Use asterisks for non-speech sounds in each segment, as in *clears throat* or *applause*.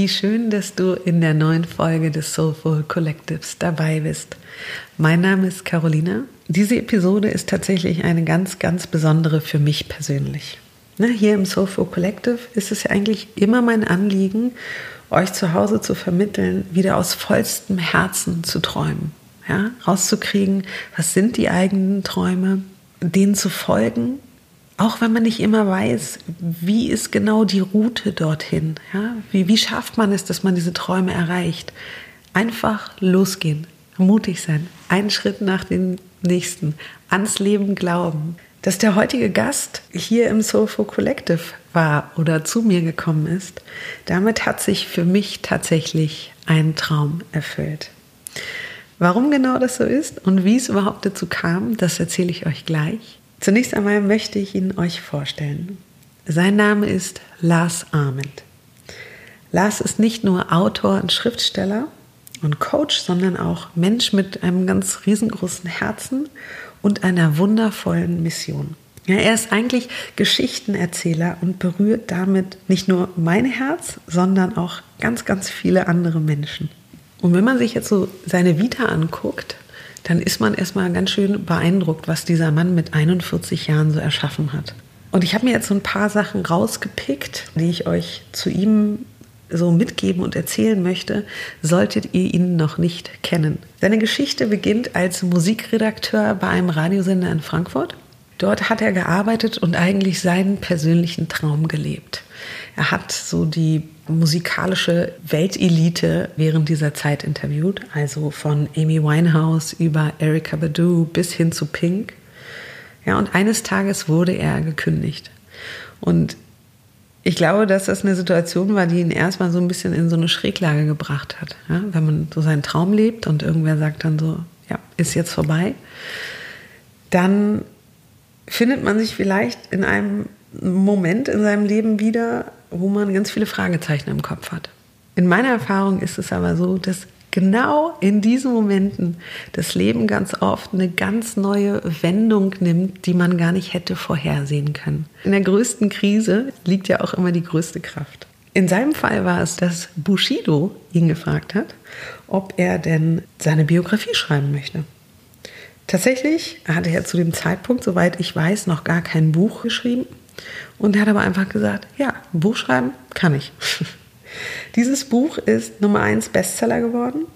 wie schön, dass du in der neuen Folge des Soulful Collectives dabei bist. Mein Name ist Carolina. Diese Episode ist tatsächlich eine ganz, ganz besondere für mich persönlich. Hier im Soulful Collective ist es ja eigentlich immer mein Anliegen, euch zu Hause zu vermitteln, wieder aus vollstem Herzen zu träumen. Ja, rauszukriegen, was sind die eigenen Träume, denen zu folgen auch wenn man nicht immer weiß, wie ist genau die Route dorthin. Ja? Wie, wie schafft man es, dass man diese Träume erreicht? Einfach losgehen, mutig sein, einen Schritt nach dem nächsten, ans Leben glauben. Dass der heutige Gast hier im Soulful Collective war oder zu mir gekommen ist, damit hat sich für mich tatsächlich ein Traum erfüllt. Warum genau das so ist und wie es überhaupt dazu kam, das erzähle ich euch gleich. Zunächst einmal möchte ich ihn euch vorstellen. Sein Name ist Lars Arment. Lars ist nicht nur Autor und Schriftsteller und Coach, sondern auch Mensch mit einem ganz riesengroßen Herzen und einer wundervollen Mission. Ja, er ist eigentlich Geschichtenerzähler und berührt damit nicht nur mein Herz, sondern auch ganz, ganz viele andere Menschen. Und wenn man sich jetzt so seine Vita anguckt, dann ist man erstmal ganz schön beeindruckt, was dieser Mann mit 41 Jahren so erschaffen hat. Und ich habe mir jetzt so ein paar Sachen rausgepickt, die ich euch zu ihm so mitgeben und erzählen möchte, solltet ihr ihn noch nicht kennen. Seine Geschichte beginnt als Musikredakteur bei einem Radiosender in Frankfurt. Dort hat er gearbeitet und eigentlich seinen persönlichen Traum gelebt. Er hat so die musikalische Weltelite während dieser Zeit interviewt, also von Amy Winehouse über Erika Badu bis hin zu Pink. Ja, und eines Tages wurde er gekündigt. Und ich glaube, dass das eine Situation war, die ihn erstmal so ein bisschen in so eine Schräglage gebracht hat. Ja, wenn man so seinen Traum lebt und irgendwer sagt dann so, ja, ist jetzt vorbei, dann findet man sich vielleicht in einem Moment in seinem Leben wieder, wo man ganz viele Fragezeichen im Kopf hat. In meiner Erfahrung ist es aber so, dass genau in diesen Momenten das Leben ganz oft eine ganz neue Wendung nimmt, die man gar nicht hätte vorhersehen können. In der größten Krise liegt ja auch immer die größte Kraft. In seinem Fall war es, dass Bushido ihn gefragt hat, ob er denn seine Biografie schreiben möchte. Tatsächlich hatte er zu dem Zeitpunkt, soweit ich weiß, noch gar kein Buch geschrieben. Und er hat aber einfach gesagt, ja, ein Buch schreiben kann ich. *laughs* Dieses Buch ist Nummer 1 Bestseller geworden.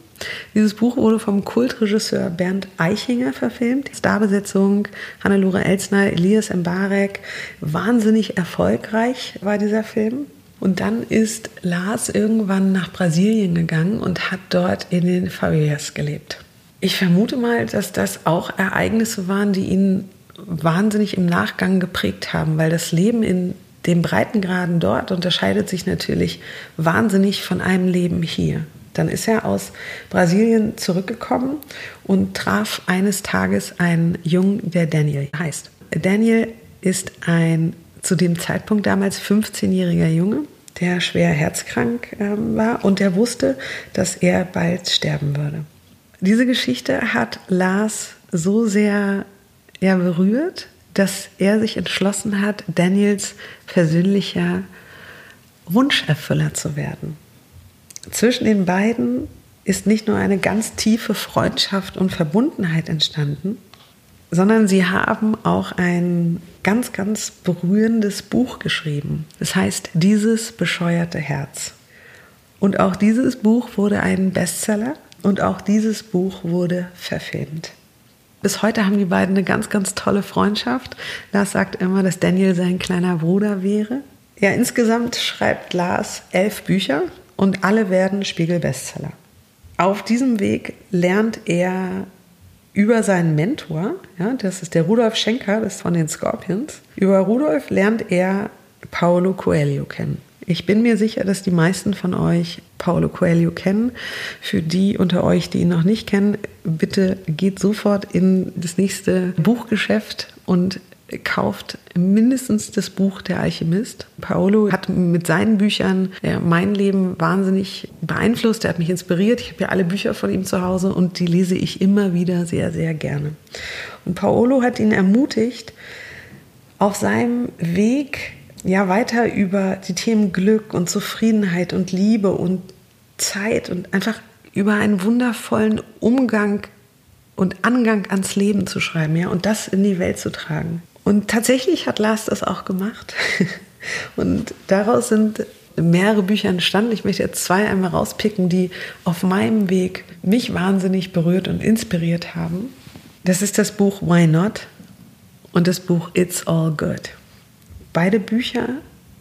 Dieses Buch wurde vom Kultregisseur Bernd Eichinger verfilmt. Starbesetzung Hannelore Elsner, Elias Mbarek. Wahnsinnig erfolgreich war dieser Film. Und dann ist Lars irgendwann nach Brasilien gegangen und hat dort in den Favelas gelebt. Ich vermute mal, dass das auch Ereignisse waren, die ihn wahnsinnig im Nachgang geprägt haben, weil das Leben in den Breitengraden dort unterscheidet sich natürlich wahnsinnig von einem Leben hier. Dann ist er aus Brasilien zurückgekommen und traf eines Tages einen Jungen, der Daniel heißt. Daniel ist ein zu dem Zeitpunkt damals 15-jähriger Junge, der schwer herzkrank äh, war und der wusste, dass er bald sterben würde. Diese Geschichte hat Lars so sehr ja, berührt, dass er sich entschlossen hat, Daniels persönlicher Wunscherfüller zu werden. Zwischen den beiden ist nicht nur eine ganz tiefe Freundschaft und Verbundenheit entstanden, sondern sie haben auch ein ganz, ganz berührendes Buch geschrieben. Es das heißt Dieses bescheuerte Herz. Und auch dieses Buch wurde ein Bestseller und auch dieses Buch wurde verfilmt. Bis heute haben die beiden eine ganz, ganz tolle Freundschaft. Lars sagt immer, dass Daniel sein kleiner Bruder wäre. Ja, insgesamt schreibt Lars elf Bücher und alle werden Spiegel-Bestseller. Auf diesem Weg lernt er über seinen Mentor, ja, das ist der Rudolf Schenker, das ist von den Scorpions. Über Rudolf lernt er Paolo Coelho kennen. Ich bin mir sicher, dass die meisten von euch Paulo Coelho kennen. Für die unter euch, die ihn noch nicht kennen, bitte geht sofort in das nächste Buchgeschäft und kauft mindestens das Buch Der Alchemist. Paolo hat mit seinen Büchern mein Leben wahnsinnig beeinflusst. Er hat mich inspiriert. Ich habe ja alle Bücher von ihm zu Hause und die lese ich immer wieder sehr, sehr gerne. Und Paolo hat ihn ermutigt, auf seinem Weg ja weiter über die Themen Glück und Zufriedenheit und Liebe und Zeit und einfach über einen wundervollen Umgang und Angang ans Leben zu schreiben, ja, und das in die Welt zu tragen. Und tatsächlich hat Lars das auch gemacht. *laughs* Und daraus sind mehrere Bücher entstanden. Ich möchte jetzt zwei einmal rauspicken, die auf meinem Weg mich wahnsinnig berührt und inspiriert haben. Das ist das Buch Why Not und das Buch It's All Good. Beide Bücher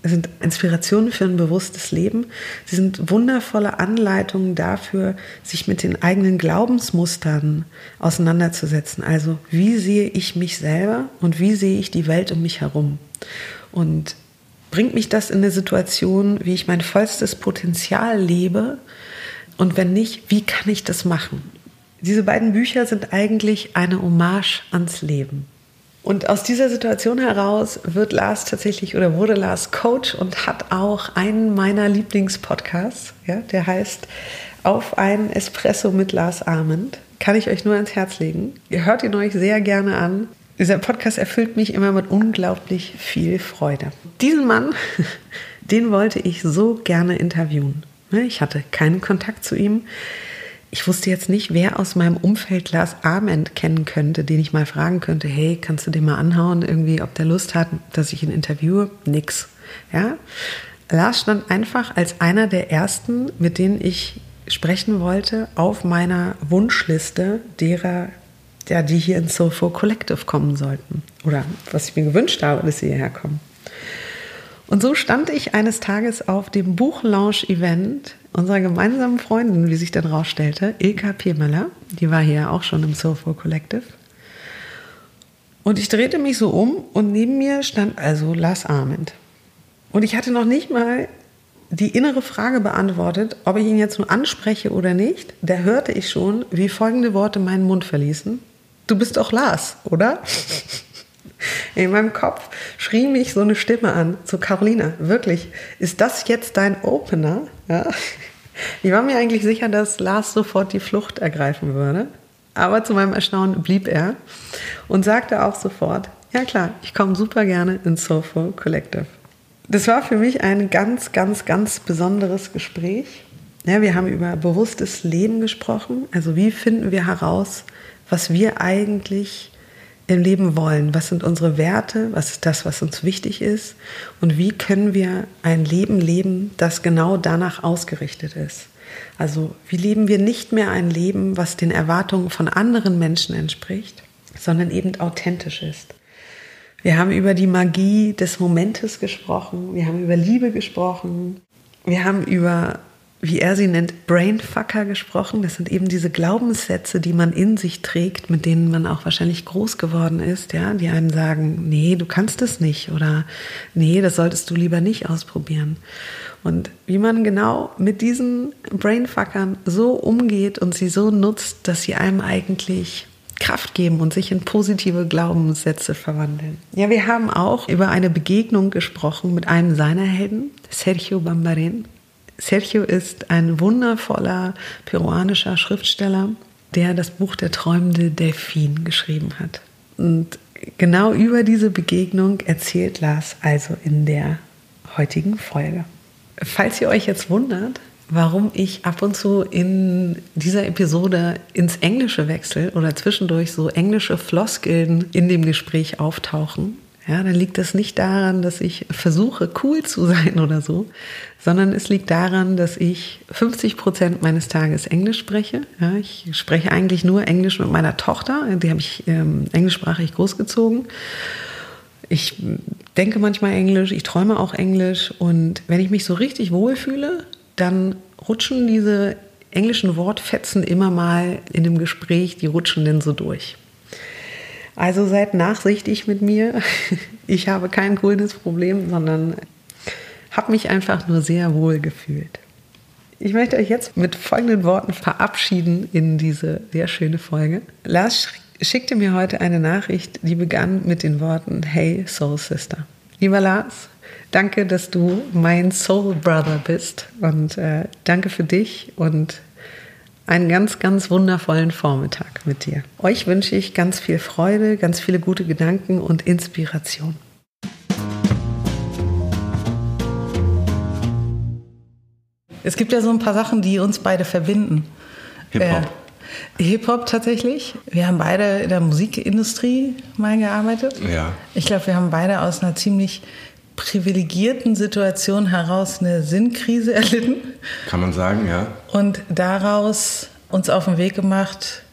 sind Inspirationen für ein bewusstes Leben. Sie sind wundervolle Anleitungen dafür, sich mit den eigenen Glaubensmustern auseinanderzusetzen. Also wie sehe ich mich selber und wie sehe ich die Welt um mich herum? Und bringt mich das in eine Situation, wie ich mein vollstes Potenzial lebe? Und wenn nicht, wie kann ich das machen? Diese beiden Bücher sind eigentlich eine Hommage ans Leben. Und aus dieser Situation heraus wird Lars tatsächlich oder wurde Lars Coach und hat auch einen meiner Lieblingspodcasts, ja, der heißt Auf einen Espresso mit Lars Arment. Kann ich euch nur ans Herz legen. Ihr hört ihn euch sehr gerne an. Dieser Podcast erfüllt mich immer mit unglaublich viel Freude. Diesen Mann, *laughs* den wollte ich so gerne interviewen. Ich hatte keinen Kontakt zu ihm ich wusste jetzt nicht, wer aus meinem Umfeld Lars Arment kennen könnte, den ich mal fragen könnte, hey, kannst du den mal anhauen, irgendwie, ob der Lust hat, dass ich ihn interviewe? Nix. Ja? Lars stand einfach als einer der ersten, mit denen ich sprechen wollte, auf meiner Wunschliste derer, ja, die hier ins Soulful Collective kommen sollten. Oder was ich mir gewünscht habe, dass sie hierher kommen. Und so stand ich eines Tages auf dem Buchlaunch-Event unserer gemeinsamen Freundin, wie sich dann rausstellte, Ilka Piermöller. Die war hier auch schon im Soulful Collective. Und ich drehte mich so um und neben mir stand also Lars Arment. Und ich hatte noch nicht mal die innere Frage beantwortet, ob ich ihn jetzt nur anspreche oder nicht. Da hörte ich schon, wie folgende Worte meinen Mund verließen. Du bist doch Lars, oder? *laughs* In meinem Kopf schrie mich so eine Stimme an, so Carolina, wirklich, ist das jetzt dein Opener? Ja? Ich war mir eigentlich sicher, dass Lars sofort die Flucht ergreifen würde. Aber zu meinem Erstaunen blieb er und sagte auch sofort, ja klar, ich komme super gerne ins Soulful Collective. Das war für mich ein ganz, ganz, ganz besonderes Gespräch. Ja, wir haben über bewusstes Leben gesprochen. Also wie finden wir heraus, was wir eigentlich im Leben wollen. Was sind unsere Werte? Was ist das, was uns wichtig ist? Und wie können wir ein Leben leben, das genau danach ausgerichtet ist? Also wie leben wir nicht mehr ein Leben, was den Erwartungen von anderen Menschen entspricht, sondern eben authentisch ist? Wir haben über die Magie des Momentes gesprochen, wir haben über Liebe gesprochen, wir haben über wie er sie nennt, Brainfucker gesprochen. Das sind eben diese Glaubenssätze, die man in sich trägt, mit denen man auch wahrscheinlich groß geworden ist, ja, die einem sagen, nee, du kannst es nicht oder nee, das solltest du lieber nicht ausprobieren. Und wie man genau mit diesen Brainfuckern so umgeht und sie so nutzt, dass sie einem eigentlich Kraft geben und sich in positive Glaubenssätze verwandeln. Ja, wir haben auch über eine Begegnung gesprochen mit einem seiner Helden, Sergio Bambarin. Sergio ist ein wundervoller peruanischer Schriftsteller, der das Buch Der träumende Delfin geschrieben hat. Und genau über diese Begegnung erzählt Lars also in der heutigen Folge. Falls ihr euch jetzt wundert, warum ich ab und zu in dieser Episode ins Englische wechsle oder zwischendurch so englische Floskeln in dem Gespräch auftauchen, ja, dann liegt das nicht daran, dass ich versuche, cool zu sein oder so, sondern es liegt daran, dass ich 50 Prozent meines Tages Englisch spreche. Ja, ich spreche eigentlich nur Englisch mit meiner Tochter, die habe ich ähm, englischsprachig großgezogen. Ich denke manchmal Englisch, ich träume auch Englisch und wenn ich mich so richtig wohlfühle, dann rutschen diese englischen Wortfetzen immer mal in dem Gespräch, die rutschen denn so durch. Also seid nachsichtig mit mir. *laughs* Ich habe kein grünes Problem, sondern habe mich einfach nur sehr wohl gefühlt. Ich möchte euch jetzt mit folgenden Worten verabschieden in diese sehr schöne Folge. Lars schickte mir heute eine Nachricht, die begann mit den Worten Hey Soul Sister. Lieber Lars, danke, dass du mein Soul Brother bist und äh, danke für dich und einen ganz, ganz wundervollen Vormittag mit dir. Euch wünsche ich ganz viel Freude, ganz viele gute Gedanken und Inspiration. Es gibt ja so ein paar Sachen, die uns beide verbinden. Hip-Hop. Äh, Hip-Hop tatsächlich. Wir haben beide in der Musikindustrie mal gearbeitet. Ja. Ich glaube, wir haben beide aus einer ziemlich privilegierten Situation heraus eine Sinnkrise erlitten. Kann man sagen, ja. Und daraus uns auf den Weg gemacht,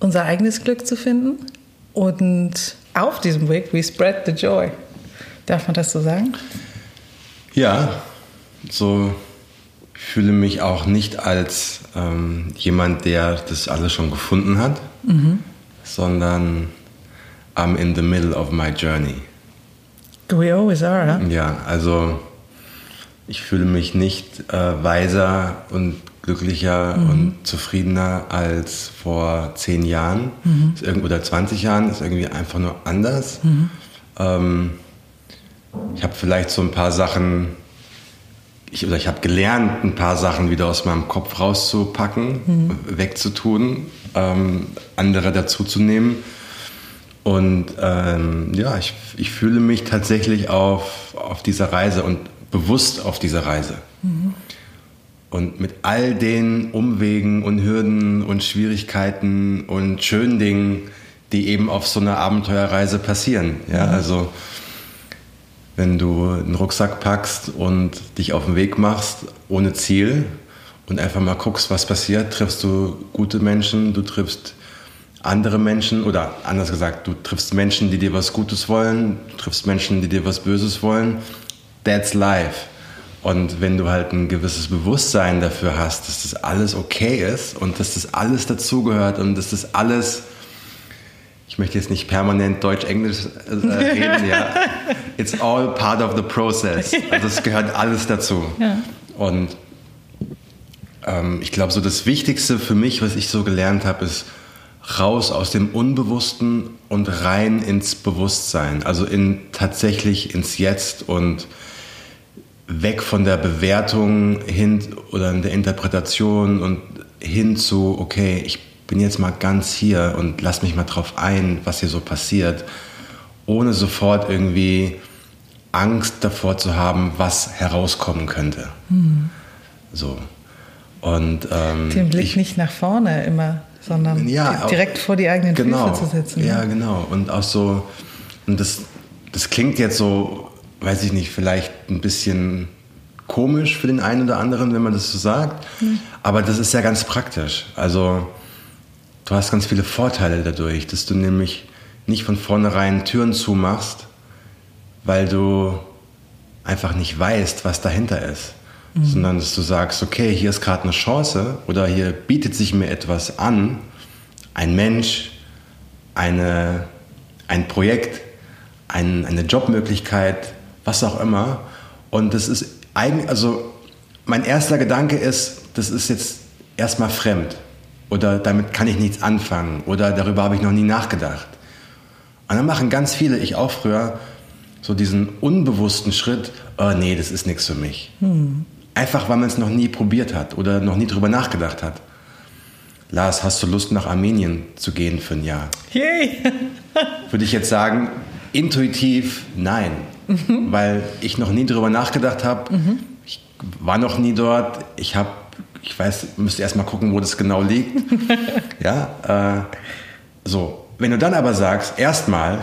unser eigenes Glück zu finden. Und auf diesem Weg, we spread the joy. Darf man das so sagen? Ja, so ich fühle mich auch nicht als ähm, jemand, der das alles schon gefunden hat, mhm. sondern I'm in the middle of my journey. We always are, huh? Ja, also ich fühle mich nicht äh, weiser und glücklicher mhm. und zufriedener als vor zehn Jahren mhm. oder 20 Jahren. Ist irgendwie einfach nur anders. Mhm. Ähm, ich habe vielleicht so ein paar Sachen, ich, oder ich habe gelernt, ein paar Sachen wieder aus meinem Kopf rauszupacken, mhm. wegzutun, ähm, andere dazuzunehmen. Und ähm, ja, ich, ich fühle mich tatsächlich auf, auf dieser Reise und bewusst auf dieser Reise. Mhm. Und mit all den Umwegen und Hürden und Schwierigkeiten und schönen Dingen, die eben auf so einer Abenteuerreise passieren. Ja, mhm. also wenn du einen Rucksack packst und dich auf den Weg machst ohne Ziel und einfach mal guckst, was passiert, triffst du gute Menschen, du triffst andere Menschen oder anders gesagt, du triffst Menschen, die dir was Gutes wollen, du triffst Menschen, die dir was Böses wollen. That's life. Und wenn du halt ein gewisses Bewusstsein dafür hast, dass das alles okay ist und dass das alles dazugehört und dass das alles, ich möchte jetzt nicht permanent Deutsch-Englisch äh, *laughs* reden, ja. It's all part of the process. Also es gehört alles dazu. Ja. Und ähm, ich glaube, so das Wichtigste für mich, was ich so gelernt habe, ist raus aus dem Unbewussten und rein ins Bewusstsein. Also in tatsächlich ins Jetzt und weg von der Bewertung hin oder in der Interpretation und hin zu, okay, ich bin jetzt mal ganz hier und lass mich mal drauf ein, was hier so passiert, ohne sofort irgendwie Angst davor zu haben, was herauskommen könnte. Hm. So. Und, ähm, Den Blick ich, nicht nach vorne immer, sondern ja, direkt auch, vor die eigenen genau, Füße zu setzen. Ja, genau. Und auch so, und das, das klingt jetzt so weiß ich nicht, vielleicht ein bisschen komisch für den einen oder anderen, wenn man das so sagt. Mhm. Aber das ist ja ganz praktisch. Also du hast ganz viele Vorteile dadurch, dass du nämlich nicht von vornherein Türen zumachst, weil du einfach nicht weißt, was dahinter ist. Sondern dass du sagst, okay, hier ist gerade eine Chance oder hier bietet sich mir etwas an, ein Mensch, eine, ein Projekt, ein, eine Jobmöglichkeit, was auch immer. Und das ist eigentlich, also mein erster Gedanke ist, das ist jetzt erstmal fremd oder damit kann ich nichts anfangen oder darüber habe ich noch nie nachgedacht. Und dann machen ganz viele, ich auch früher, so diesen unbewussten Schritt, oh nee, das ist nichts für mich. Hm. Einfach weil man es noch nie probiert hat oder noch nie darüber nachgedacht hat. Lars, hast du Lust nach Armenien zu gehen für ein Jahr? Yay! *laughs* Würde ich jetzt sagen, intuitiv nein mhm. weil ich noch nie darüber nachgedacht habe. Mhm. Ich war noch nie dort. Ich habe, ich weiß, müsste erst mal gucken, wo das genau liegt. *laughs* ja, äh, so. Wenn du dann aber sagst, erstmal,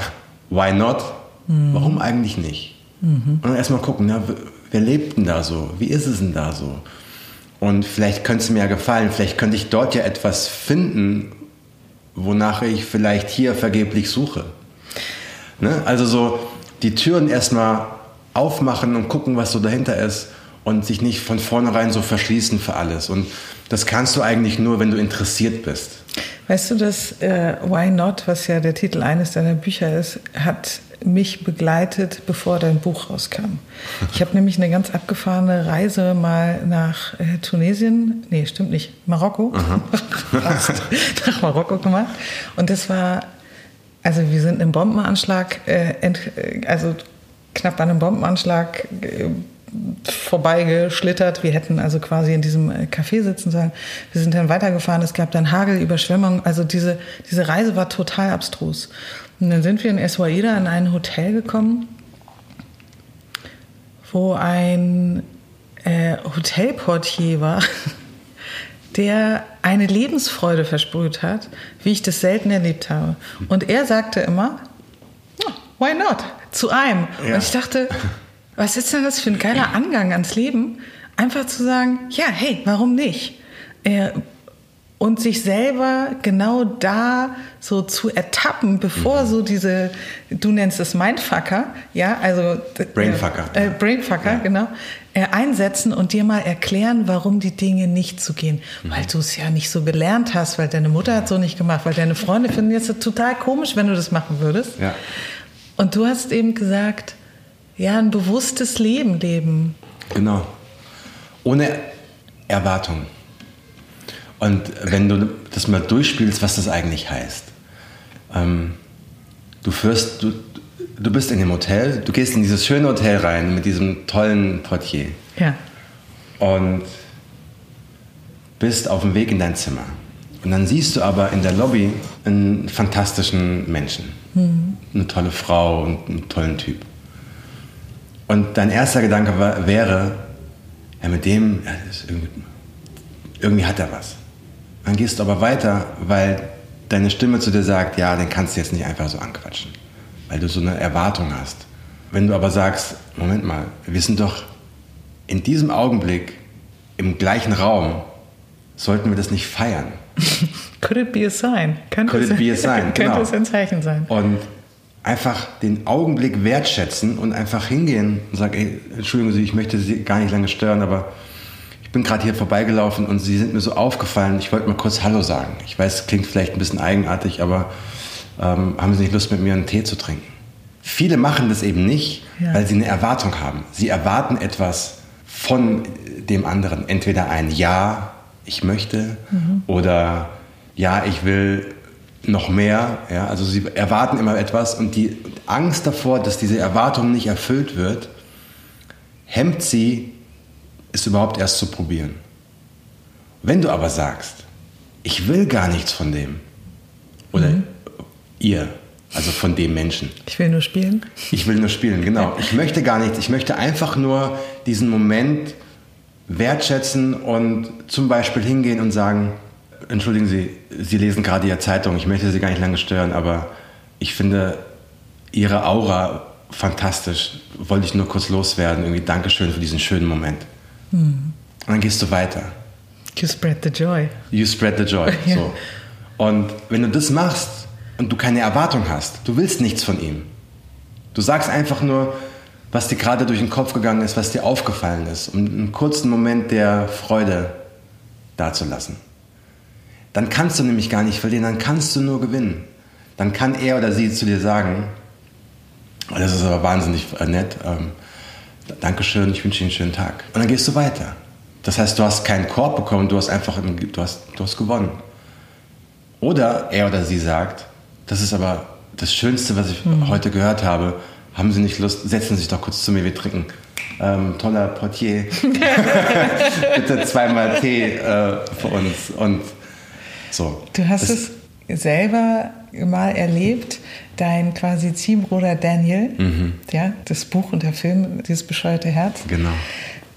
why not? Mhm. Warum eigentlich nicht? Mhm. Und erstmal gucken, na, wer lebt denn da so? Wie ist es denn da so? Und vielleicht könnte es mir ja gefallen, vielleicht könnte ich dort ja etwas finden, wonach ich vielleicht hier vergeblich suche. Ne? Also so, die Türen erstmal aufmachen und gucken, was so dahinter ist und sich nicht von vornherein so verschließen für alles. Und das kannst du eigentlich nur, wenn du interessiert bist. Weißt du, dass äh, Why Not, was ja der Titel eines deiner Bücher ist, hat mich begleitet, bevor dein Buch rauskam. Ich habe *laughs* nämlich eine ganz abgefahrene Reise mal nach äh, Tunesien, nee, stimmt nicht, Marokko, *laughs* nach Marokko gemacht. Und das war also wir sind einem Bombenanschlag, äh, ent, also knapp an einem Bombenanschlag äh, vorbeigeschlittert. Wir hätten also quasi in diesem äh, Café sitzen sollen. Wir sind dann weitergefahren. Es gab dann Hagel, Überschwemmung. Also diese, diese Reise war total abstrus. Und dann sind wir in Eswaida in ein Hotel gekommen, wo ein äh, Hotelportier war, *laughs* der eine Lebensfreude versprüht hat, wie ich das selten erlebt habe. Und er sagte immer, why not? Zu einem. Ja. Und ich dachte, was ist denn das für ein geiler Angang ans Leben? Einfach zu sagen, ja, hey, warum nicht? Äh, und sich selber genau da so zu ertappen, bevor mhm. so diese, du nennst es Mindfucker, ja, also Brainfucker, äh, Brainfucker, ja. genau, äh, einsetzen und dir mal erklären, warum die Dinge nicht so gehen, mhm. weil du es ja nicht so gelernt hast, weil deine Mutter hat so nicht gemacht, weil deine Freunde finden jetzt total komisch, wenn du das machen würdest. Ja. Und du hast eben gesagt, ja, ein bewusstes Leben leben. Genau. Ohne Erwartung. Und wenn du das mal durchspielst, was das eigentlich heißt. Ähm, du führst, du, du bist in dem Hotel, du gehst in dieses schöne Hotel rein mit diesem tollen Portier. Ja. Und bist auf dem Weg in dein Zimmer. Und dann siehst du aber in der Lobby einen fantastischen Menschen. Mhm. Eine tolle Frau und einen tollen Typ. Und dein erster Gedanke war, wäre, ja, mit dem, ja, irgendwie, irgendwie hat er was. Dann gehst du aber weiter, weil deine Stimme zu dir sagt, ja, den kannst du jetzt nicht einfach so anquatschen, weil du so eine Erwartung hast. Wenn du aber sagst, Moment mal, wir sind doch in diesem Augenblick im gleichen Raum, sollten wir das nicht feiern? *laughs* Could it be a sign? Könnte Could it be a sign? *laughs* Könnte genau. es ein Zeichen sein? Und einfach den Augenblick wertschätzen und einfach hingehen und sagen, ey, Entschuldigung Sie, ich möchte Sie gar nicht lange stören, aber bin gerade hier vorbeigelaufen und sie sind mir so aufgefallen. Ich wollte mal kurz Hallo sagen. Ich weiß, es klingt vielleicht ein bisschen eigenartig, aber ähm, haben Sie nicht Lust, mit mir einen Tee zu trinken? Viele machen das eben nicht, ja. weil sie eine Erwartung haben. Sie erwarten etwas von dem anderen. Entweder ein Ja, ich möchte, mhm. oder Ja, ich will noch mehr. Ja, also sie erwarten immer etwas und die Angst davor, dass diese Erwartung nicht erfüllt wird, hemmt sie es überhaupt erst zu probieren. Wenn du aber sagst, ich will gar nichts von dem, oder mhm. ihr, also von dem Menschen. Ich will nur spielen. Ich will nur spielen, genau. Ich möchte gar nichts. Ich möchte einfach nur diesen Moment wertschätzen und zum Beispiel hingehen und sagen, entschuldigen Sie, Sie lesen gerade Ihre Zeitung, ich möchte Sie gar nicht lange stören, aber ich finde Ihre Aura fantastisch. Wollte ich nur kurz loswerden. Irgendwie Dankeschön für diesen schönen Moment. Mhm. Und dann gehst du weiter. You spread the joy. You spread the joy. *laughs* ja. so. Und wenn du das machst und du keine Erwartung hast, du willst nichts von ihm. Du sagst einfach nur, was dir gerade durch den Kopf gegangen ist, was dir aufgefallen ist, um einen kurzen Moment der Freude dazulassen. Dann kannst du nämlich gar nicht verlieren, dann kannst du nur gewinnen. Dann kann er oder sie zu dir sagen, oh, das ist aber wahnsinnig nett, ähm, Dankeschön, ich wünsche Ihnen einen schönen Tag. Und dann gehst du weiter. Das heißt, du hast keinen Korb bekommen, du hast einfach du hast, du hast gewonnen. Oder er oder sie sagt, das ist aber das Schönste, was ich mhm. heute gehört habe. Haben Sie nicht Lust, setzen Sie sich doch kurz zu mir, wir trinken. Ähm, toller Portier. *laughs* *laughs* Bitte zweimal Tee äh, für uns. Und so. Du hast es selber mal erlebt, dein quasi Ziehbruder Daniel, mhm. ja, das Buch und der Film, dieses bescheuerte Herz. Genau.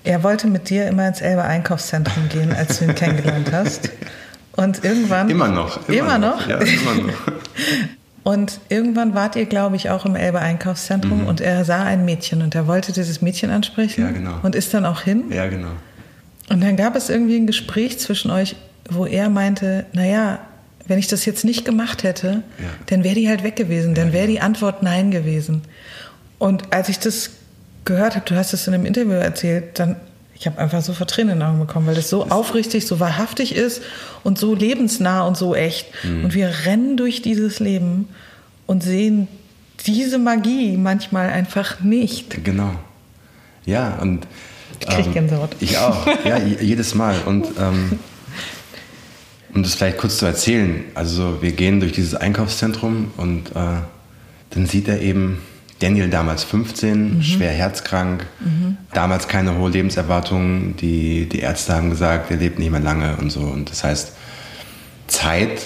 Er wollte mit dir immer ins Elbe Einkaufszentrum gehen, als du ihn kennengelernt hast. Und irgendwann. Immer noch. Immer, immer noch? noch? Ja, immer noch. *laughs* Und irgendwann wart ihr, glaube ich, auch im Elbe Einkaufszentrum mhm. und er sah ein Mädchen und er wollte dieses Mädchen ansprechen. Ja, genau. Und ist dann auch hin. Ja, genau. Und dann gab es irgendwie ein Gespräch zwischen euch, wo er meinte, naja, wenn ich das jetzt nicht gemacht hätte, ja. dann wäre die halt weg gewesen. Dann wäre die Antwort Nein gewesen. Und als ich das gehört habe, du hast es in einem Interview erzählt, dann ich habe einfach so Tränen in den Augen bekommen, weil das so aufrichtig, so wahrhaftig ist und so lebensnah und so echt. Mhm. Und wir rennen durch dieses Leben und sehen diese Magie manchmal einfach nicht. Genau. Ja, und. Ich kriege ähm, Gänsehaut. Ich auch. Ja, *laughs* jedes Mal. Und ähm, um das vielleicht kurz zu erzählen, also wir gehen durch dieses Einkaufszentrum und äh, dann sieht er eben Daniel damals 15, mhm. schwer herzkrank, mhm. damals keine hohe Lebenserwartung. Die, die Ärzte haben gesagt, er lebt nicht mehr lange und so. Und das heißt, Zeit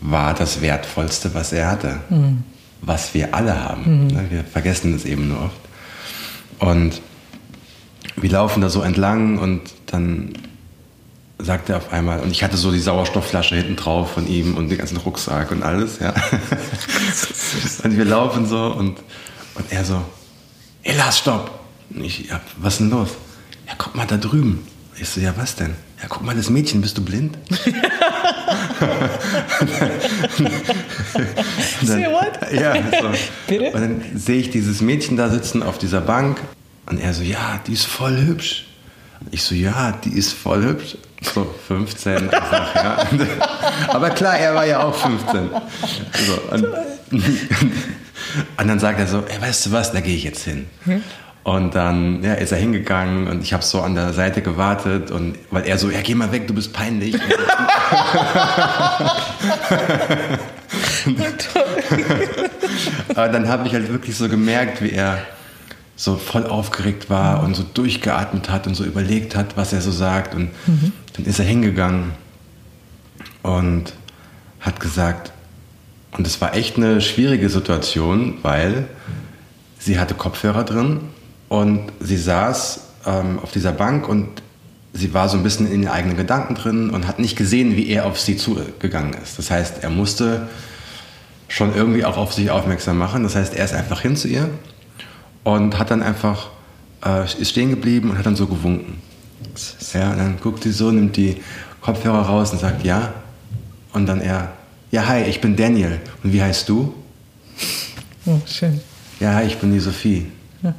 war das Wertvollste, was er hatte. Mhm. Was wir alle haben. Mhm. Ne, wir vergessen das eben nur oft. Und wir laufen da so entlang und dann sagt er auf einmal, und ich hatte so die Sauerstoffflasche hinten drauf von ihm und den ganzen Rucksack und alles, ja. *laughs* und wir laufen so und, und er so, ey, Lars, stopp. Und ich, ja, was ist denn los? Ja, guck mal da drüben. Ich so, ja, was denn? Ja, guck mal, das Mädchen, bist du blind? *laughs* *laughs* dann, what? Ja, so. Bitte? Und dann sehe ich dieses Mädchen da sitzen auf dieser Bank und er so, ja, die ist voll hübsch. Ich so, ja, die ist voll hübsch. So 15 einfach, ja. Aber klar, er war ja auch 15. So, und, und, dann sagt er so, ey, weißt du was, da gehe ich jetzt hin. Hm? Und dann ja, ist er hingegangen und ich habe so an der Seite gewartet und weil er so, ja geh mal weg, du bist peinlich. *laughs* *laughs* Aber dann habe ich halt wirklich so gemerkt, wie er so voll aufgeregt war und so durchgeatmet hat und so überlegt hat, was er so sagt. Und mhm. Dann ist er hingegangen und hat gesagt, und es war echt eine schwierige Situation, weil sie hatte Kopfhörer drin und sie saß ähm, auf dieser Bank und sie war so ein bisschen in den eigenen Gedanken drin und hat nicht gesehen, wie er auf sie zugegangen ist. Das heißt, er musste schon irgendwie auch auf sich aufmerksam machen. Das heißt, er ist einfach hin zu ihr und hat dann einfach, äh, ist stehen geblieben und hat dann so gewunken. Ja, dann guckt sie so, nimmt die Kopfhörer raus und sagt ja. Und dann er, ja, hi, ich bin Daniel. Und wie heißt du? Oh, schön. Ja, hi, ich bin die Sophie. Ja.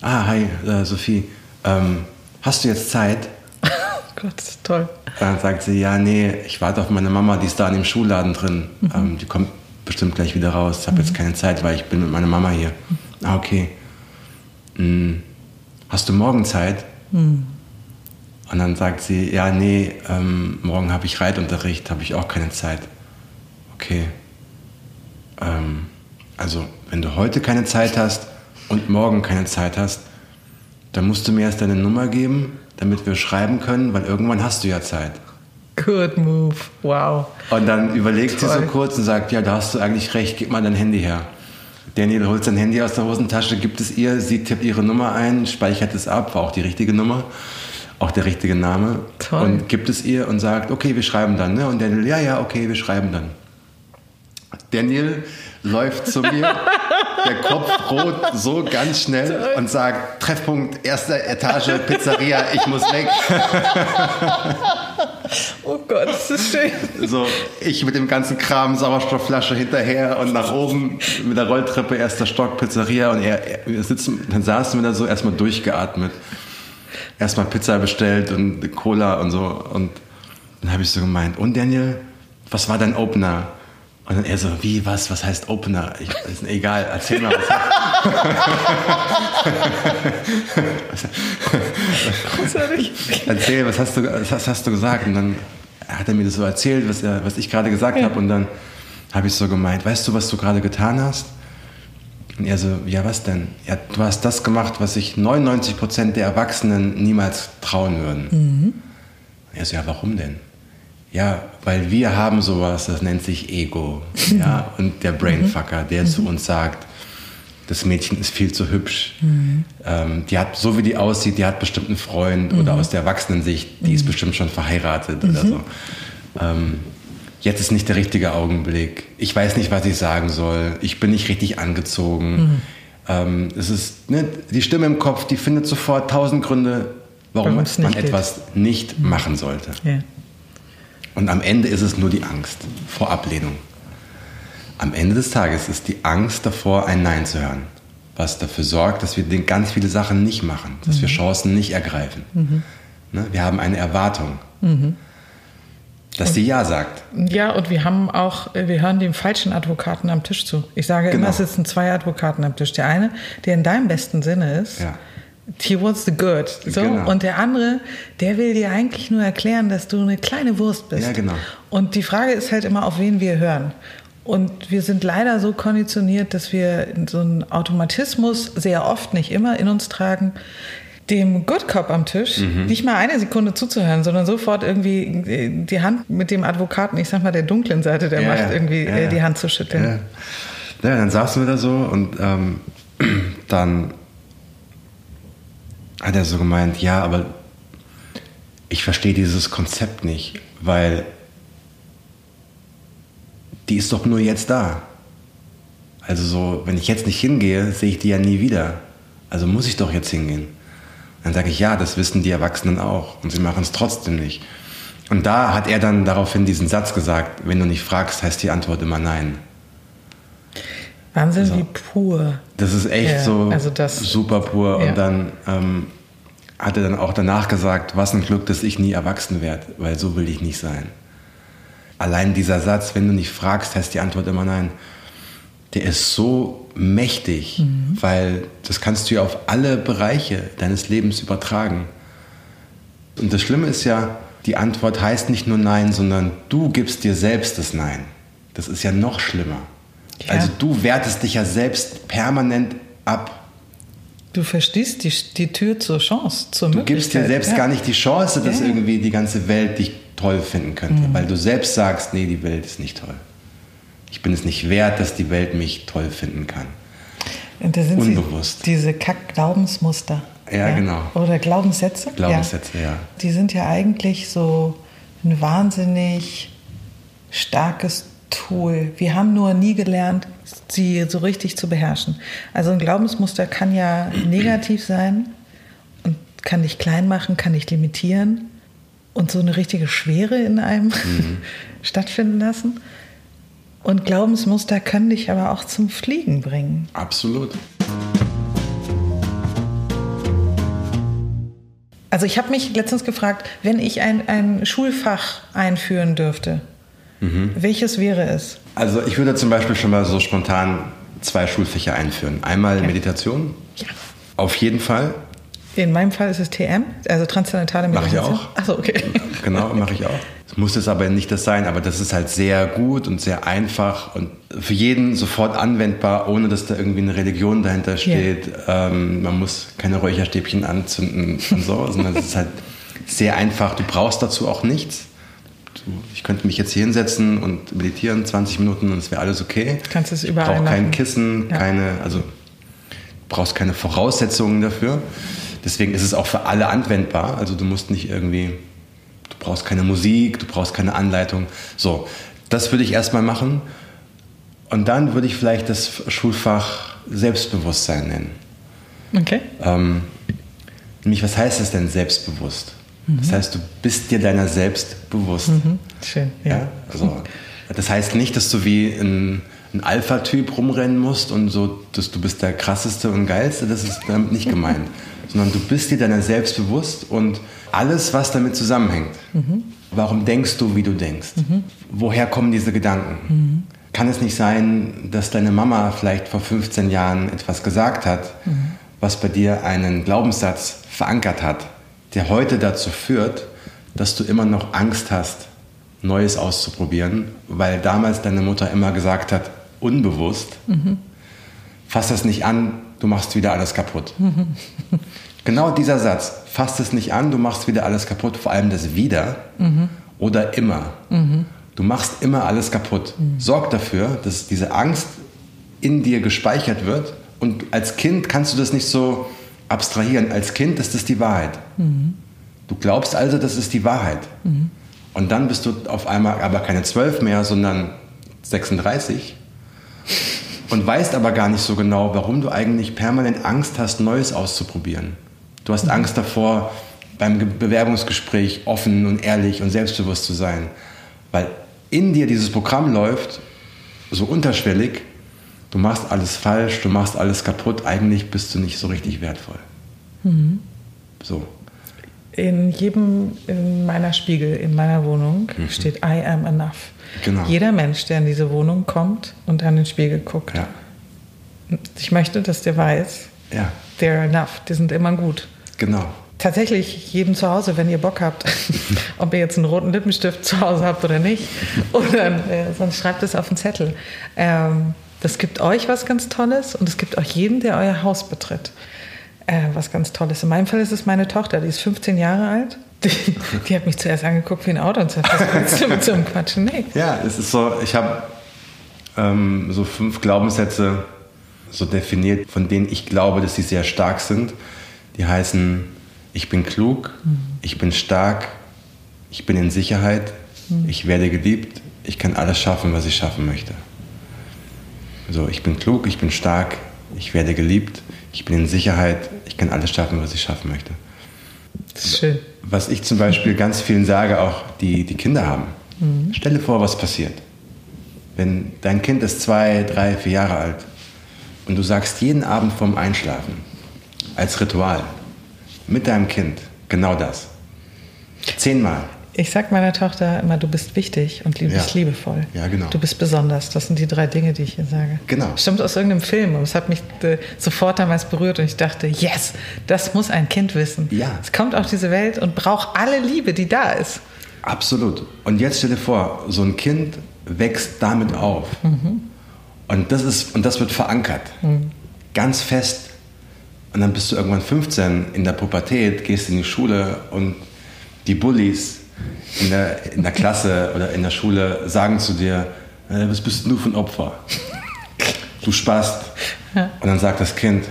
Ah, hi, äh, Sophie. Ähm, hast du jetzt Zeit? oh *laughs* Gott, toll. Dann sagt sie, ja, nee, ich warte auf meine Mama, die ist da in dem Schuhladen drin. Mhm. Ähm, die kommt bestimmt gleich wieder raus. Ich habe mhm. jetzt keine Zeit, weil ich bin mit meiner Mama hier. Mhm. Ah, okay. Hm, hast du morgen Zeit? Mhm. Und dann sagt sie, ja, nee, ähm, morgen habe ich Reitunterricht, habe ich auch keine Zeit. Okay. Ähm, also, wenn du heute keine Zeit hast und morgen keine Zeit hast, dann musst du mir erst deine Nummer geben, damit wir schreiben können, weil irgendwann hast du ja Zeit. Good move, wow. Und dann überlegt Toll. sie so kurz und sagt, ja, da hast du eigentlich recht, gib mal dein Handy her. Daniel holt sein Handy aus der Hosentasche, gibt es ihr, sie tippt ihre Nummer ein, speichert es ab, war auch die richtige Nummer, auch der richtige Name. Toll. Und gibt es ihr und sagt, okay, wir schreiben dann. Ne? Und Daniel, ja, ja, okay, wir schreiben dann. Daniel läuft zu mir, *laughs* der Kopf rot, so ganz schnell und sagt, Treffpunkt, erste Etage, Pizzeria, ich muss weg. *laughs* Oh Gott, das ist schön. So, ich mit dem ganzen Kram, Sauerstoffflasche hinterher und nach oben mit der Rolltreppe, erster Stock, Pizzeria und er, er sitzen, dann saßen wir da so erstmal durchgeatmet. Erstmal Pizza bestellt und Cola und so und dann habe ich so gemeint, und Daniel, was war dein Opener? Und dann er so, wie, was, was heißt Opener? Ich, ist egal, erzähl mal. Was Großartig. erzähl, was hast, du, was hast du gesagt? Und dann hat er mir das so erzählt, was, er, was ich gerade gesagt ja. habe. Und dann habe ich so gemeint, weißt du, was du gerade getan hast? Und er so, ja, was denn? Ja, du hast das gemacht, was sich 99 Prozent der Erwachsenen niemals trauen würden. Mhm. Er so, ja, warum denn? Ja, weil wir haben sowas, das nennt sich Ego. Ja, *laughs* und der Brainfucker, der mhm. zu uns sagt, das Mädchen ist viel zu hübsch. Mhm. Ähm, die hat, so wie die aussieht, die hat bestimmt einen Freund mhm. oder aus der Erwachsenensicht, die ist mhm. bestimmt schon verheiratet oder mhm. so. Ähm, jetzt ist nicht der richtige Augenblick. Ich weiß nicht, was ich sagen soll. Ich bin nicht richtig angezogen. Mhm. Ähm, es ist ne, die Stimme im Kopf, die findet sofort tausend Gründe, warum man etwas nicht machen sollte. Ja. Und am Ende ist es nur die Angst vor Ablehnung. Am Ende des Tages ist die Angst davor, ein Nein zu hören, was dafür sorgt, dass wir ganz viele Sachen nicht machen, dass mhm. wir Chancen nicht ergreifen. Mhm. Ne? Wir haben eine Erwartung, mhm. Dass sie Ja sagt. Ja, und wir haben auch, wir hören dem falschen Advokaten am Tisch zu. Ich sage genau. immer, es sitzen zwei Advokaten am Tisch. Der eine, der in deinem besten Sinne ist, ja He wants the good. So. Genau. Und der andere, der will dir eigentlich nur erklären, dass du eine kleine Wurst bist. Ja, genau. Und die Frage ist halt immer, auf wen wir hören. Und wir sind leider so konditioniert, dass wir so einen Automatismus sehr oft, nicht immer, in uns tragen, dem Good Cop am Tisch mhm. nicht mal eine Sekunde zuzuhören, sondern sofort irgendwie die Hand mit dem Advokaten, ich sag mal der dunklen Seite der ja, Macht, irgendwie ja, die Hand zu schütteln. Ja. ja, dann saßen wir da so und ähm, *clears throat* dann hat er so gemeint, ja, aber ich verstehe dieses Konzept nicht, weil die ist doch nur jetzt da. Also so, wenn ich jetzt nicht hingehe, sehe ich die ja nie wieder. Also muss ich doch jetzt hingehen. Dann sage ich, ja, das wissen die Erwachsenen auch und sie machen es trotzdem nicht. Und da hat er dann daraufhin diesen Satz gesagt, wenn du nicht fragst, heißt die Antwort immer nein. Wahnsinn, also, wie pur. Das ist echt ja, so also das, super pur. Ja. Und dann ähm, hat er dann auch danach gesagt, was ein Glück, dass ich nie erwachsen werde, weil so will ich nicht sein. Allein dieser Satz, wenn du nicht fragst, heißt die Antwort immer nein der ist so mächtig, mhm. weil das kannst du ja auf alle Bereiche deines Lebens übertragen. Und das Schlimme ist ja, die Antwort heißt nicht nur Nein, sondern du gibst dir selbst das Nein. Das ist ja noch schlimmer. Ja. Also du wertest dich ja selbst permanent ab. Du verstehst die, die Tür zur Chance, zur du Möglichkeit. Du gibst dir selbst ja. gar nicht die Chance, dass ja. irgendwie die ganze Welt dich toll finden könnte, mhm. weil du selbst sagst, nee, die Welt ist nicht toll. Ich bin es nicht wert, dass die Welt mich toll finden kann. Und da sind Unbewusst. Sie, diese Kack-Glaubensmuster. Ja, ja, genau. Oder Glaubenssätze. Glaubenssätze, ja. ja. Die sind ja eigentlich so ein wahnsinnig starkes Tool. Wir haben nur nie gelernt, sie so richtig zu beherrschen. Also ein Glaubensmuster kann ja negativ sein und kann dich klein machen, kann dich limitieren und so eine richtige Schwere in einem mhm. *laughs* stattfinden lassen. Und Glaubensmuster können dich aber auch zum Fliegen bringen. Absolut. Also ich habe mich letztens gefragt, wenn ich ein, ein Schulfach einführen dürfte, mhm. welches wäre es? Also ich würde zum Beispiel schon mal so spontan zwei Schulfächer einführen. Einmal ja. Meditation. Ja. Auf jeden Fall. In meinem Fall ist es TM, also transzendentale Meditation. Mache ich auch. Achso, okay. *laughs* Genau, mache ich auch. Es muss es aber nicht das sein, aber das ist halt sehr gut und sehr einfach und für jeden sofort anwendbar, ohne dass da irgendwie eine Religion dahinter steht. Ja. Ähm, man muss keine Räucherstäbchen anzünden und so, sondern es ist halt sehr einfach. Du brauchst dazu auch nichts. Ich könnte mich jetzt hier hinsetzen und meditieren 20 Minuten und es wäre alles okay. Kannst es überall Ich brauche kein Kissen, ja. keine, also brauchst keine Voraussetzungen dafür. Deswegen ist es auch für alle anwendbar. Also du musst nicht irgendwie, du brauchst keine Musik, du brauchst keine Anleitung. So, das würde ich erstmal machen. Und dann würde ich vielleicht das Schulfach Selbstbewusstsein nennen. Okay. Ähm, nämlich, was heißt das denn selbstbewusst? Mhm. Das heißt, du bist dir deiner selbst bewusst. Mhm. Schön, ja. ja. Also, das heißt nicht, dass du wie ein, ein Alpha-Typ rumrennen musst und so, dass du bist der krasseste und geilste. Das ist damit nicht gemeint *laughs* sondern du bist dir deiner selbst bewusst und alles, was damit zusammenhängt. Mhm. Warum denkst du, wie du denkst? Mhm. Woher kommen diese Gedanken? Mhm. Kann es nicht sein, dass deine Mama vielleicht vor 15 Jahren etwas gesagt hat, was bei dir einen Glaubenssatz verankert hat, der heute dazu führt, dass du immer noch Angst hast, Neues auszuprobieren, weil damals deine Mutter immer gesagt hat, unbewusst, mhm. fass das nicht an, du machst wieder alles kaputt. *laughs* genau dieser Satz, fass es nicht an, du machst wieder alles kaputt, vor allem das wieder mhm. oder immer. Mhm. Du machst immer alles kaputt. Mhm. Sorg dafür, dass diese Angst in dir gespeichert wird und als Kind kannst du das nicht so abstrahieren. Als Kind ist das die Wahrheit. Mhm. Du glaubst also, das ist die Wahrheit. Mhm. Und dann bist du auf einmal aber keine zwölf mehr, sondern 36 und weißt aber gar nicht so genau, warum du eigentlich permanent Angst hast, Neues auszuprobieren. Du hast Angst davor, beim Bewerbungsgespräch offen und ehrlich und selbstbewusst zu sein, weil in dir dieses Programm läuft, so unterschwellig, du machst alles falsch, du machst alles kaputt, eigentlich bist du nicht so richtig wertvoll. Mhm. So. In jedem in meiner Spiegel, in meiner Wohnung mhm. steht I am enough. Genau. Jeder Mensch, der in diese Wohnung kommt und an den Spiegel guckt. Ja. Ich möchte, dass der weiß, ja. they're enough, die sind immer gut. Genau. Tatsächlich jedem zu Hause, wenn ihr Bock habt, *laughs* ob ihr jetzt einen roten Lippenstift zu Hause habt oder nicht, oder *laughs* äh, sonst schreibt es auf den Zettel. Ähm, das gibt euch was ganz Tolles und es gibt auch jedem, der euer Haus betritt, äh, was ganz Tolles. In meinem Fall ist es meine Tochter, die ist 15 Jahre alt die, *laughs* die, hat mich zuerst angeguckt wie ein Auto und sagt, was willst du mit so einem Quatsch? Nee. Ja, es ist so, ich habe ähm, so fünf Glaubenssätze so definiert, von denen ich glaube, dass sie sehr stark sind. die heißen, ich bin klug, mhm. ich bin stark, ich bin in Sicherheit, mhm. ich werde geliebt, ich kann alles schaffen, was ich schaffen möchte. So, ich bin klug, ich bin stark, ich werde geliebt, ich bin in Sicherheit, ich kann alles schaffen, was ich schaffen möchte. Das ist schön. Was ich zum Beispiel ganz vielen sage, auch die, die Kinder haben. Mhm. Stell dir vor, was passiert. Wenn dein Kind ist zwei, drei, vier Jahre alt und du sagst jeden Abend vorm Einschlafen als Ritual mit deinem Kind genau das. Zehnmal. Ich sag meiner Tochter immer, du bist wichtig und du bist ja. liebevoll. Ja, genau. Du bist besonders. Das sind die drei Dinge, die ich ihr sage. Genau. Stimmt aus irgendeinem Film. Und es hat mich äh, sofort damals berührt und ich dachte, yes, das muss ein Kind wissen. Ja. Es kommt auf diese Welt und braucht alle Liebe, die da ist. Absolut. Und jetzt stell dir vor, so ein Kind wächst damit auf. Mhm. Und, das ist, und das wird verankert. Mhm. Ganz fest. Und dann bist du irgendwann 15 in der Pubertät, gehst in die Schule und die Bullies in der, in der Klasse oder in der Schule sagen zu dir, äh, was bist du für ein Opfer? Du spast. Und dann sagt das Kind,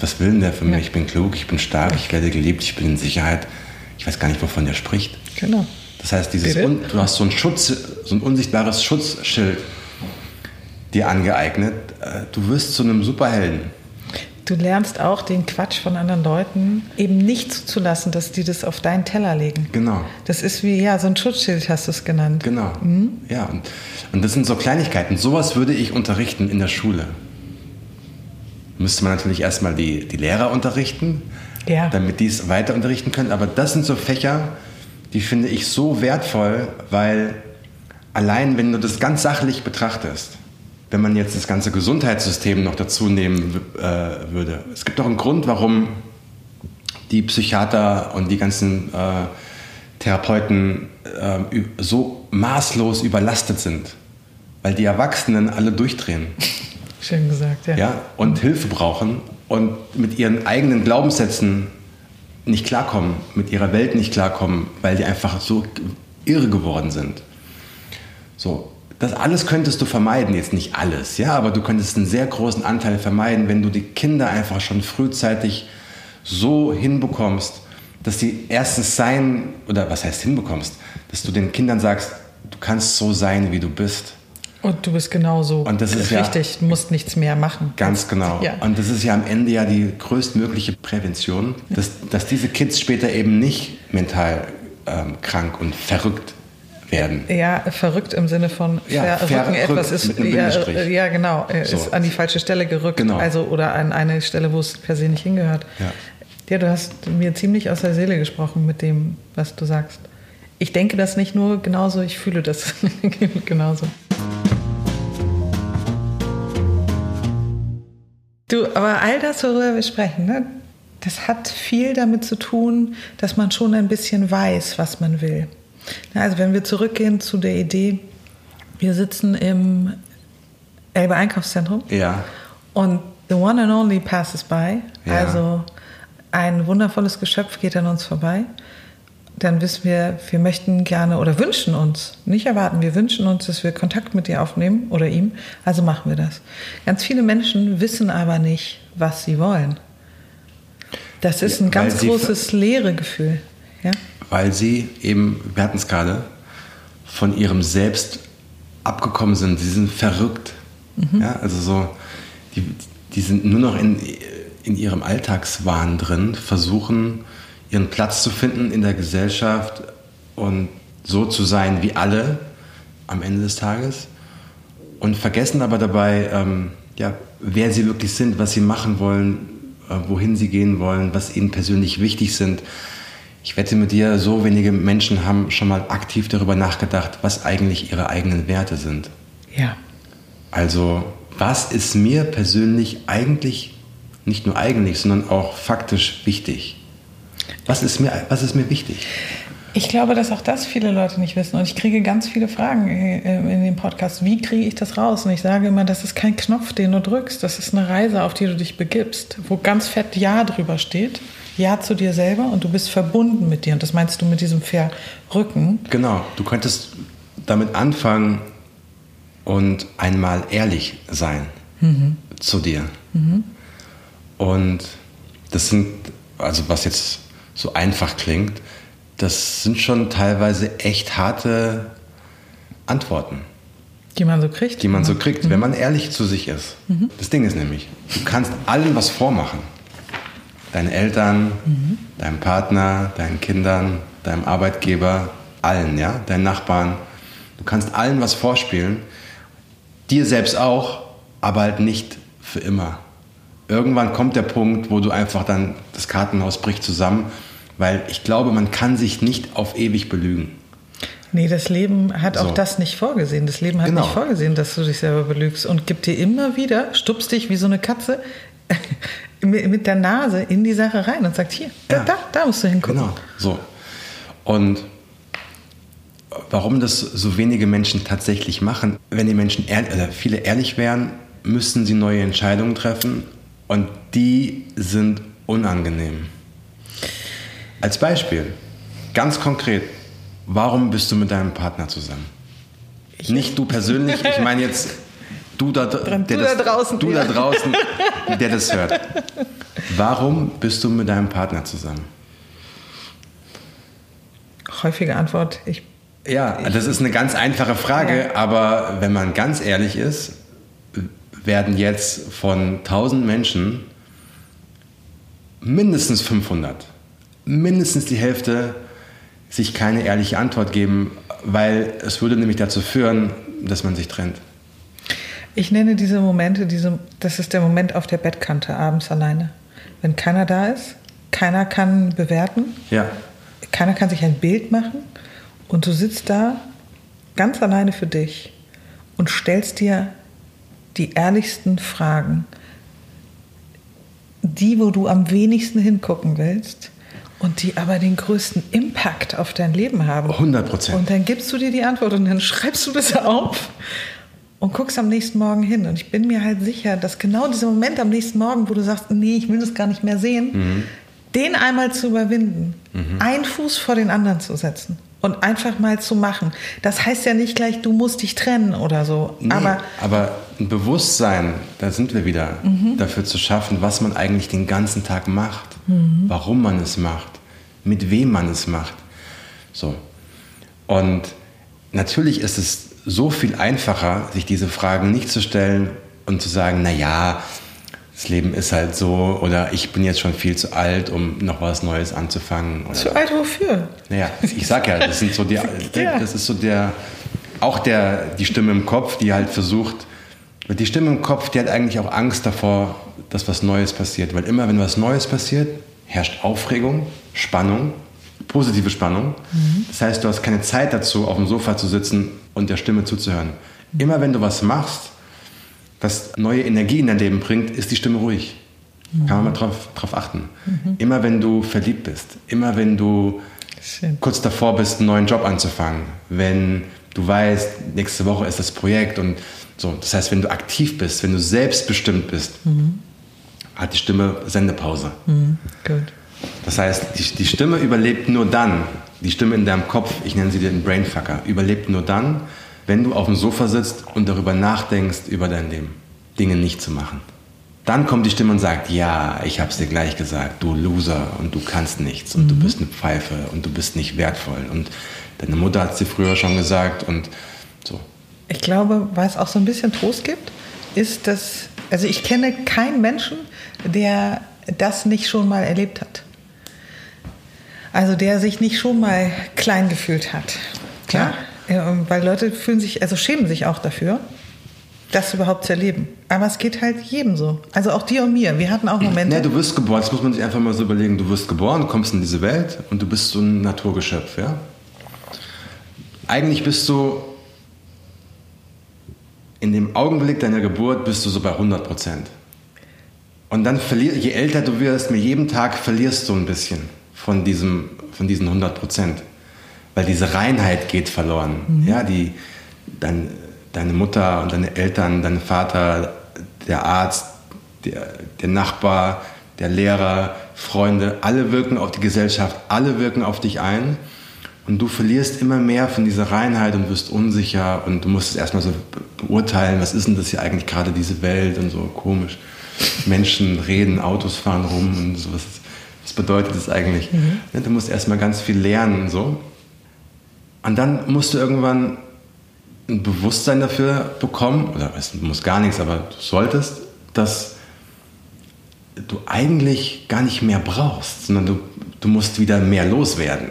was will denn der für mich? Ich bin klug, ich bin stark, ich werde geliebt, ich bin in Sicherheit. Ich weiß gar nicht, wovon der spricht. Genau. Das heißt, dieses Un, du hast so ein Schutz, so ein unsichtbares Schutzschild dir angeeignet. Äh, du wirst zu einem Superhelden. Du lernst auch den Quatsch von anderen Leuten eben nicht zuzulassen, dass die das auf deinen Teller legen. Genau. Das ist wie, ja, so ein Schutzschild hast du es genannt. Genau. Mhm. Ja, und, und das sind so Kleinigkeiten. Sowas würde ich unterrichten in der Schule. Müsste man natürlich erstmal die, die Lehrer unterrichten, ja. damit die es weiter unterrichten können. Aber das sind so Fächer, die finde ich so wertvoll, weil allein wenn du das ganz sachlich betrachtest, wenn man jetzt das ganze Gesundheitssystem noch dazu nehmen äh, würde. Es gibt doch einen Grund, warum die Psychiater und die ganzen äh, Therapeuten äh, so maßlos überlastet sind, weil die Erwachsenen alle durchdrehen. *laughs* Schön gesagt, ja. ja und Hilfe brauchen und mit ihren eigenen Glaubenssätzen nicht klarkommen, mit ihrer Welt nicht klarkommen, weil die einfach so irre geworden sind. So, das alles könntest du vermeiden, jetzt nicht alles, ja, aber du könntest einen sehr großen Anteil vermeiden, wenn du die Kinder einfach schon frühzeitig so hinbekommst, dass sie erstens sein, oder was heißt hinbekommst, dass du den Kindern sagst, du kannst so sein, wie du bist. Und du bist genauso und das ist richtig, ja, du musst nichts mehr machen. Ganz genau. Ja. Und das ist ja am Ende ja die größtmögliche Prävention, dass, dass diese Kids später eben nicht mental ähm, krank und verrückt werden. Ja, verrückt im Sinne von ja, verrücken etwas ist ja, ja, genau, so. ist an die falsche Stelle gerückt, genau. also oder an eine Stelle, wo es per se nicht hingehört. Ja. ja, du hast mir ziemlich aus der Seele gesprochen mit dem, was du sagst. Ich denke das nicht nur genauso, ich fühle das *laughs* genauso. Du, aber all das, worüber wir sprechen, ne, das hat viel damit zu tun, dass man schon ein bisschen weiß, was man will. Also wenn wir zurückgehen zu der Idee, wir sitzen im Elbe Einkaufszentrum. Ja. Und the one and only passes by. Ja. Also ein wundervolles Geschöpf geht an uns vorbei. Dann wissen wir, wir möchten gerne oder wünschen uns, nicht erwarten, wir wünschen uns, dass wir Kontakt mit dir aufnehmen oder ihm. Also machen wir das. Ganz viele Menschen wissen aber nicht, was sie wollen. Das ist ein ganz großes leere Gefühl. Weil sie eben, wir hatten es gerade, von ihrem Selbst abgekommen sind. Sie sind verrückt. Mhm. Ja, also so, die, die sind nur noch in, in ihrem Alltagswahn drin, versuchen ihren Platz zu finden in der Gesellschaft und so zu sein wie alle am Ende des Tages und vergessen aber dabei, ähm, ja, wer sie wirklich sind, was sie machen wollen, äh, wohin sie gehen wollen, was ihnen persönlich wichtig sind. Ich wette mit dir, so wenige Menschen haben schon mal aktiv darüber nachgedacht, was eigentlich ihre eigenen Werte sind. Ja. Also, was ist mir persönlich eigentlich, nicht nur eigentlich, sondern auch faktisch wichtig? Was ist mir, was ist mir wichtig? Ich glaube, dass auch das viele Leute nicht wissen. Und ich kriege ganz viele Fragen äh, in dem Podcast. Wie kriege ich das raus? Und ich sage immer, das ist kein Knopf, den du drückst. Das ist eine Reise, auf die du dich begibst, wo ganz fett Ja drüber steht. Ja zu dir selber und du bist verbunden mit dir. Und das meinst du mit diesem Verrücken? Genau. Du könntest damit anfangen und einmal ehrlich sein mhm. zu dir. Mhm. Und das sind, also was jetzt so einfach klingt, das sind schon teilweise echt harte Antworten. Die man so kriegt? Die man so kriegt, mhm. wenn man ehrlich zu sich ist. Mhm. Das Ding ist nämlich, du kannst allen was vormachen. Deinen Eltern, mhm. deinem Partner, deinen Kindern, deinem Arbeitgeber, allen, ja, deinen Nachbarn. Du kannst allen was vorspielen, dir selbst auch, aber halt nicht für immer. Irgendwann kommt der Punkt, wo du einfach dann, das Kartenhaus bricht zusammen, weil ich glaube, man kann sich nicht auf ewig belügen. Nee, das Leben hat auch so. das nicht vorgesehen. Das Leben hat genau. nicht vorgesehen, dass du dich selber belügst und gibt dir immer wieder, stupst dich wie so eine Katze *laughs* mit der Nase in die Sache rein und sagt, hier, ja. da, da musst du hingucken. Genau, so. Und warum das so wenige Menschen tatsächlich machen, wenn die Menschen ehrlich, oder viele ehrlich wären, müssen sie neue Entscheidungen treffen und die sind unangenehm. Als Beispiel, ganz konkret, warum bist du mit deinem Partner zusammen? Ich Nicht du persönlich, ich meine jetzt *laughs* du da, der du das, da draußen, du ja. da draußen, *laughs* der das hört. Warum bist du mit deinem Partner zusammen? Häufige Antwort, ich. Ja, ich, das ist eine ganz einfache Frage, ja. aber wenn man ganz ehrlich ist, werden jetzt von 1000 Menschen mindestens 500, mindestens die Hälfte sich keine ehrliche Antwort geben, weil es würde nämlich dazu führen, dass man sich trennt. Ich nenne diese Momente, diese, das ist der Moment auf der Bettkante abends alleine. Wenn keiner da ist, keiner kann bewerten, ja. keiner kann sich ein Bild machen und du sitzt da ganz alleine für dich und stellst dir die ehrlichsten Fragen, die, wo du am wenigsten hingucken willst und die aber den größten Impact auf dein Leben haben. 100 Prozent. Und dann gibst du dir die Antwort und dann schreibst du das auf und guckst am nächsten Morgen hin. Und ich bin mir halt sicher, dass genau dieser Moment am nächsten Morgen, wo du sagst, nee, ich will das gar nicht mehr sehen, mhm. den einmal zu überwinden, mhm. einen Fuß vor den anderen zu setzen und einfach mal zu machen. Das heißt ja nicht gleich, du musst dich trennen oder so. Nee, aber, aber ein Bewusstsein, da sind wir wieder, mhm. dafür zu schaffen, was man eigentlich den ganzen Tag macht, mhm. warum man es macht, mit wem man es macht. So. Und natürlich ist es so viel einfacher, sich diese Fragen nicht zu stellen und zu sagen, na ja, das Leben ist halt so oder ich bin jetzt schon viel zu alt, um noch was Neues anzufangen. Oder zu alt wofür? Naja, ich sag ja, das sind so die, *laughs* ja. das ist so der, auch der, die Stimme im Kopf, die halt versucht, die Stimme im Kopf, die hat eigentlich auch Angst davor, dass was Neues passiert, weil immer wenn was Neues passiert, herrscht Aufregung, Spannung, positive Spannung. Mhm. Das heißt, du hast keine Zeit dazu, auf dem Sofa zu sitzen und der Stimme zuzuhören. Immer wenn du was machst, was neue Energie in dein Leben bringt, ist die Stimme ruhig. Mhm. Kann man mal drauf, drauf achten. Mhm. Immer wenn du verliebt bist, immer wenn du Schön. kurz davor bist, einen neuen Job anzufangen, wenn du weißt, nächste Woche ist das Projekt und so. Das heißt, wenn du aktiv bist, wenn du selbstbestimmt bist, mhm. hat die Stimme Sendepause. Mhm. Gut. Das heißt, die, die Stimme überlebt nur dann, die Stimme in deinem Kopf, ich nenne sie den Brainfucker, überlebt nur dann, wenn du auf dem Sofa sitzt und darüber nachdenkst, über dein Leben, Dinge nicht zu machen. Dann kommt die Stimme und sagt, ja, ich habe es dir gleich gesagt, du Loser und du kannst nichts und mhm. du bist eine Pfeife und du bist nicht wertvoll und deine Mutter hat es dir früher schon gesagt und so. Ich glaube, was auch so ein bisschen Trost gibt, ist, dass, also ich kenne keinen Menschen, der das nicht schon mal erlebt hat. Also der sich nicht schon mal klein gefühlt hat. Klar. Ja, weil Leute fühlen sich, also schämen sich auch dafür, das überhaupt zu erleben. Aber es geht halt jedem so. Also auch dir und mir. Wir hatten auch Momente. Nee, du wirst geboren, das muss man sich einfach mal so überlegen. Du wirst geboren, du kommst in diese Welt und du bist so ein Naturgeschöpf, ja? Eigentlich bist du in dem Augenblick deiner Geburt bist du so bei 100 Prozent. Und dann verlierst, je älter du wirst, mit jedem Tag verlierst du ein bisschen von, diesem, von diesen 100 Prozent. Weil diese Reinheit geht verloren. Mhm. Ja, die, dein, deine Mutter und deine Eltern, dein Vater, der Arzt, der, der Nachbar, der Lehrer, Freunde, alle wirken auf die Gesellschaft, alle wirken auf dich ein. Und du verlierst immer mehr von dieser Reinheit und wirst unsicher und du musst es erstmal so beurteilen, was ist denn das hier eigentlich gerade, diese Welt und so komisch. Menschen reden, Autos fahren rum und sowas. Was bedeutet das eigentlich? Mhm. Du musst erstmal ganz viel lernen und so. Und dann musst du irgendwann ein Bewusstsein dafür bekommen, oder es muss gar nichts, aber du solltest, dass du eigentlich gar nicht mehr brauchst, sondern du, du musst wieder mehr loswerden.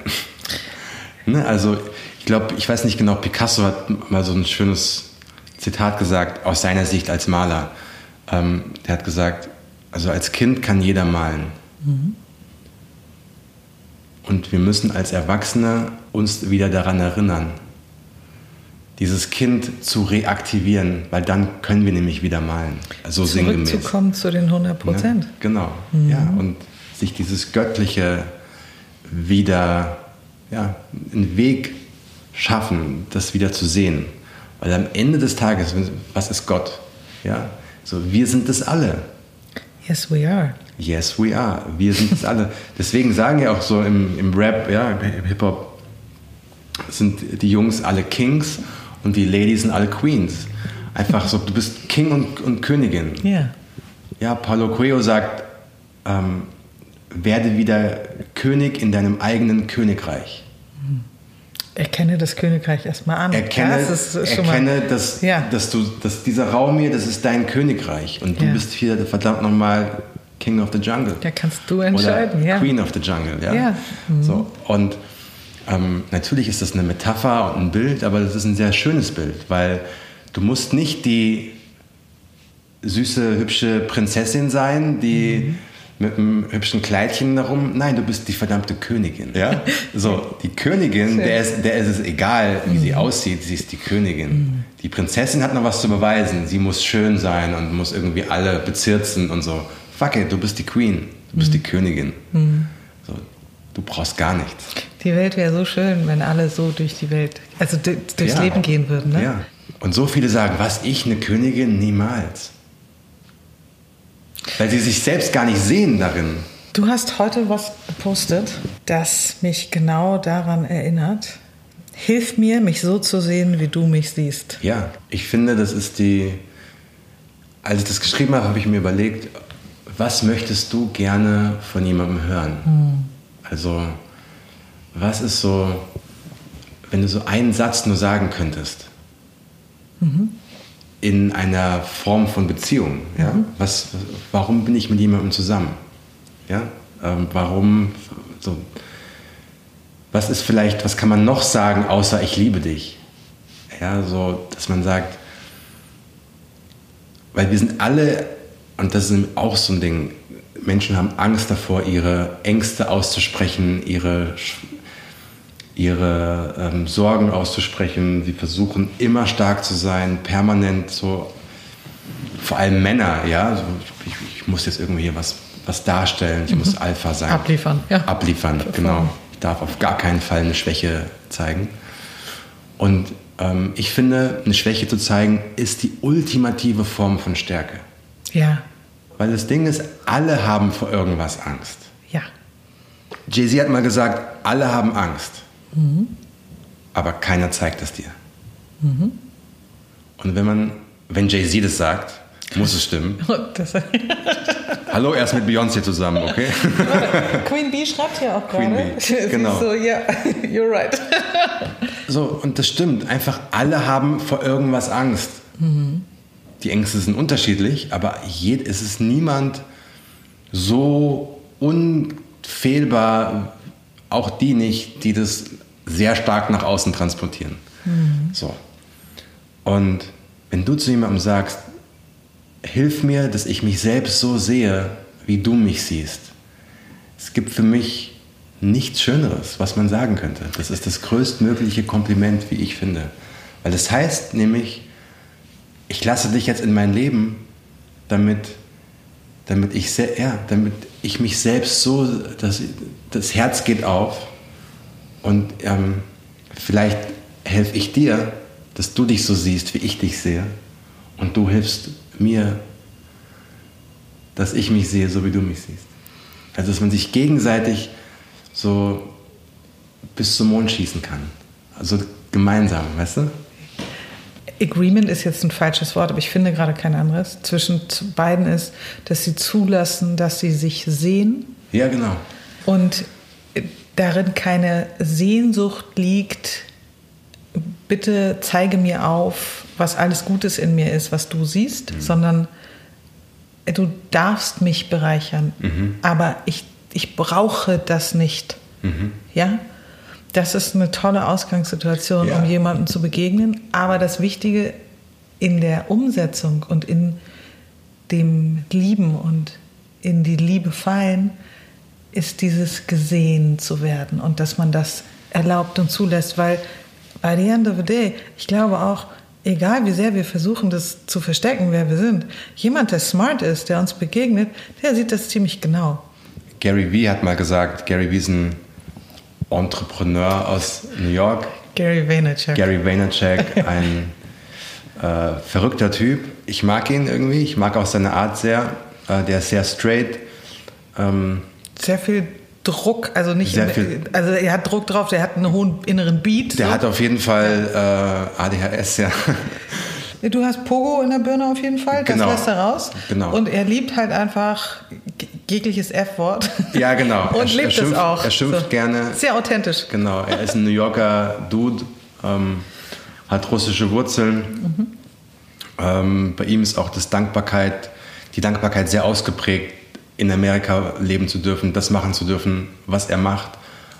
*laughs* ne? Also ich glaube, ich weiß nicht genau, Picasso hat mal so ein schönes Zitat gesagt aus seiner Sicht als Maler. Ähm, der hat gesagt, also als Kind kann jeder malen. Mhm. Und wir müssen als Erwachsene uns wieder daran erinnern, dieses Kind zu reaktivieren, weil dann können wir nämlich wieder malen. Also sinngemäß. Zurückzukommen zu den 100 Prozent. Ja, genau. Mhm. Ja, und sich dieses Göttliche wieder, ja, einen Weg schaffen, das wieder zu sehen. Weil am Ende des Tages, was ist Gott? Ja, so, wir sind es alle. Yes, we are. Yes, we are. Wir sind es alle. Deswegen sagen ja auch so im, im Rap, ja, im Hip-Hop, sind die Jungs alle Kings und die Ladies sind alle Queens. Einfach so, du bist King und, und Königin. Ja. Yeah. Ja, Paulo Coelho sagt, ähm, werde wieder König in deinem eigenen Königreich. Erkenne das Königreich erstmal an. Erkenne, ja, das erkenne dass, ja. dass, du, dass dieser Raum hier, das ist dein Königreich. Und du ja. bist hier verdammt nochmal King of the Jungle. Ja, kannst du entscheiden. Oder Queen of the Jungle. Ja. ja. Mhm. So, und ähm, natürlich ist das eine Metapher und ein Bild, aber das ist ein sehr schönes Bild, weil du musst nicht die süße, hübsche Prinzessin sein, die mhm. mit einem hübschen Kleidchen darum. Nein, du bist die verdammte Königin. Ja? *laughs* So, die Königin, der ist, der ist es egal, wie mhm. sie aussieht, sie ist die Königin. Mhm. Die Prinzessin hat noch was zu beweisen. Sie muss schön sein und muss irgendwie alle bezirzen und so. Fuck it, du bist die Queen, du bist die mhm. Königin. Mhm. So, du brauchst gar nichts. Die Welt wäre so schön, wenn alle so durch die Welt, also durchs ja. Leben gehen würden. Ne? Ja. Und so viele sagen, was ich eine Königin niemals. Weil sie sich selbst gar nicht sehen darin. Du hast heute was gepostet, das mich genau daran erinnert. Hilf mir, mich so zu sehen, wie du mich siehst. Ja, ich finde, das ist die. Als ich das geschrieben habe, habe ich mir überlegt, was möchtest du gerne von jemandem hören? Hm. Also, was ist so, wenn du so einen Satz nur sagen könntest, mhm. in einer Form von Beziehung, ja? Mhm. Was, warum bin ich mit jemandem zusammen? Ja? Ähm, warum, so, was ist vielleicht, was kann man noch sagen, außer ich liebe dich? Ja, so, dass man sagt, weil wir sind alle, und das ist auch so ein Ding, Menschen haben Angst davor, ihre Ängste auszusprechen, ihre ihre ähm, Sorgen auszusprechen. Sie versuchen immer stark zu sein, permanent so, vor allem Männer, ja. So, ich, ich, muss jetzt irgendwie hier was, was darstellen, ich mhm. muss Alpha sein. Abliefern, ja. Abliefern, genau. Ich darf auf gar keinen Fall eine Schwäche zeigen. Und ähm, ich finde, eine Schwäche zu zeigen, ist die ultimative Form von Stärke. Ja. Weil das Ding ist, alle haben vor irgendwas Angst. Ja. Jay-Z hat mal gesagt, alle haben Angst. Mhm. Aber keiner zeigt es dir. Mhm. Und wenn man, wenn Jay-Z das sagt, muss es stimmen. *laughs* *laughs* Hallo, erst mit Beyoncé zusammen, okay? *laughs* Queen Bee schreibt ja auch gerade. Queen Bee, genau. So, ja, you're right. so, und das stimmt. Einfach alle haben vor irgendwas Angst. Mhm. Die Ängste sind unterschiedlich, aber es ist niemand so unfehlbar, auch die nicht, die das sehr stark nach außen transportieren. Mhm. So. Und wenn du zu jemandem sagst, hilf mir, dass ich mich selbst so sehe, wie du mich siehst. Es gibt für mich nichts Schöneres, was man sagen könnte. Das ist das größtmögliche Kompliment, wie ich finde. Weil das heißt nämlich, ich lasse dich jetzt in mein Leben, damit, damit, ich, ja, damit ich mich selbst so, das, das Herz geht auf und ähm, vielleicht helfe ich dir, dass du dich so siehst, wie ich dich sehe. Und du hilfst mir, dass ich mich sehe, so wie du mich siehst. Also, dass man sich gegenseitig so bis zum Mond schießen kann. Also gemeinsam, weißt du? Agreement ist jetzt ein falsches Wort, aber ich finde gerade kein anderes. Zwischen beiden ist, dass sie zulassen, dass sie sich sehen. Ja, genau. Und darin keine Sehnsucht liegt, bitte zeige mir auf, was alles Gutes in mir ist, was du siehst, mhm. sondern du darfst mich bereichern, mhm. aber ich, ich brauche das nicht. Mhm. Ja? Das ist eine tolle Ausgangssituation, ja. um jemandem zu begegnen. Aber das Wichtige in der Umsetzung und in dem Lieben und in die Liebe fallen, ist dieses gesehen zu werden und dass man das erlaubt und zulässt, weil by the end of the day, ich glaube auch, egal wie sehr wir versuchen, das zu verstecken, wer wir sind, jemand, der smart ist, der uns begegnet, der sieht das ziemlich genau. Gary Vee hat mal gesagt, Gary Vee ist ein Entrepreneur aus New York. Gary Vaynerchuk. Gary Vaynerchuk, ein *laughs* äh, verrückter Typ. Ich mag ihn irgendwie, ich mag auch seine Art sehr. Äh, der ist sehr straight. Ähm, sehr viel Druck, also nicht, Sehr viel, also er hat Druck drauf, der hat einen hohen inneren Beat. Der so. hat auf jeden Fall äh, ADHS, ja. *laughs* Du hast Pogo in der Birne auf jeden Fall, das genau. lässt er raus. Genau. Und er liebt halt einfach jegliches F-Wort. Ja, genau. *laughs* Und er, lebt er schimpft, es auch. Er schimpft so. gerne. Sehr authentisch. Genau, er ist ein New Yorker Dude, ähm, hat russische Wurzeln. Mhm. Ähm, bei ihm ist auch das Dankbarkeit, die Dankbarkeit sehr ausgeprägt in Amerika leben zu dürfen, das machen zu dürfen, was er macht.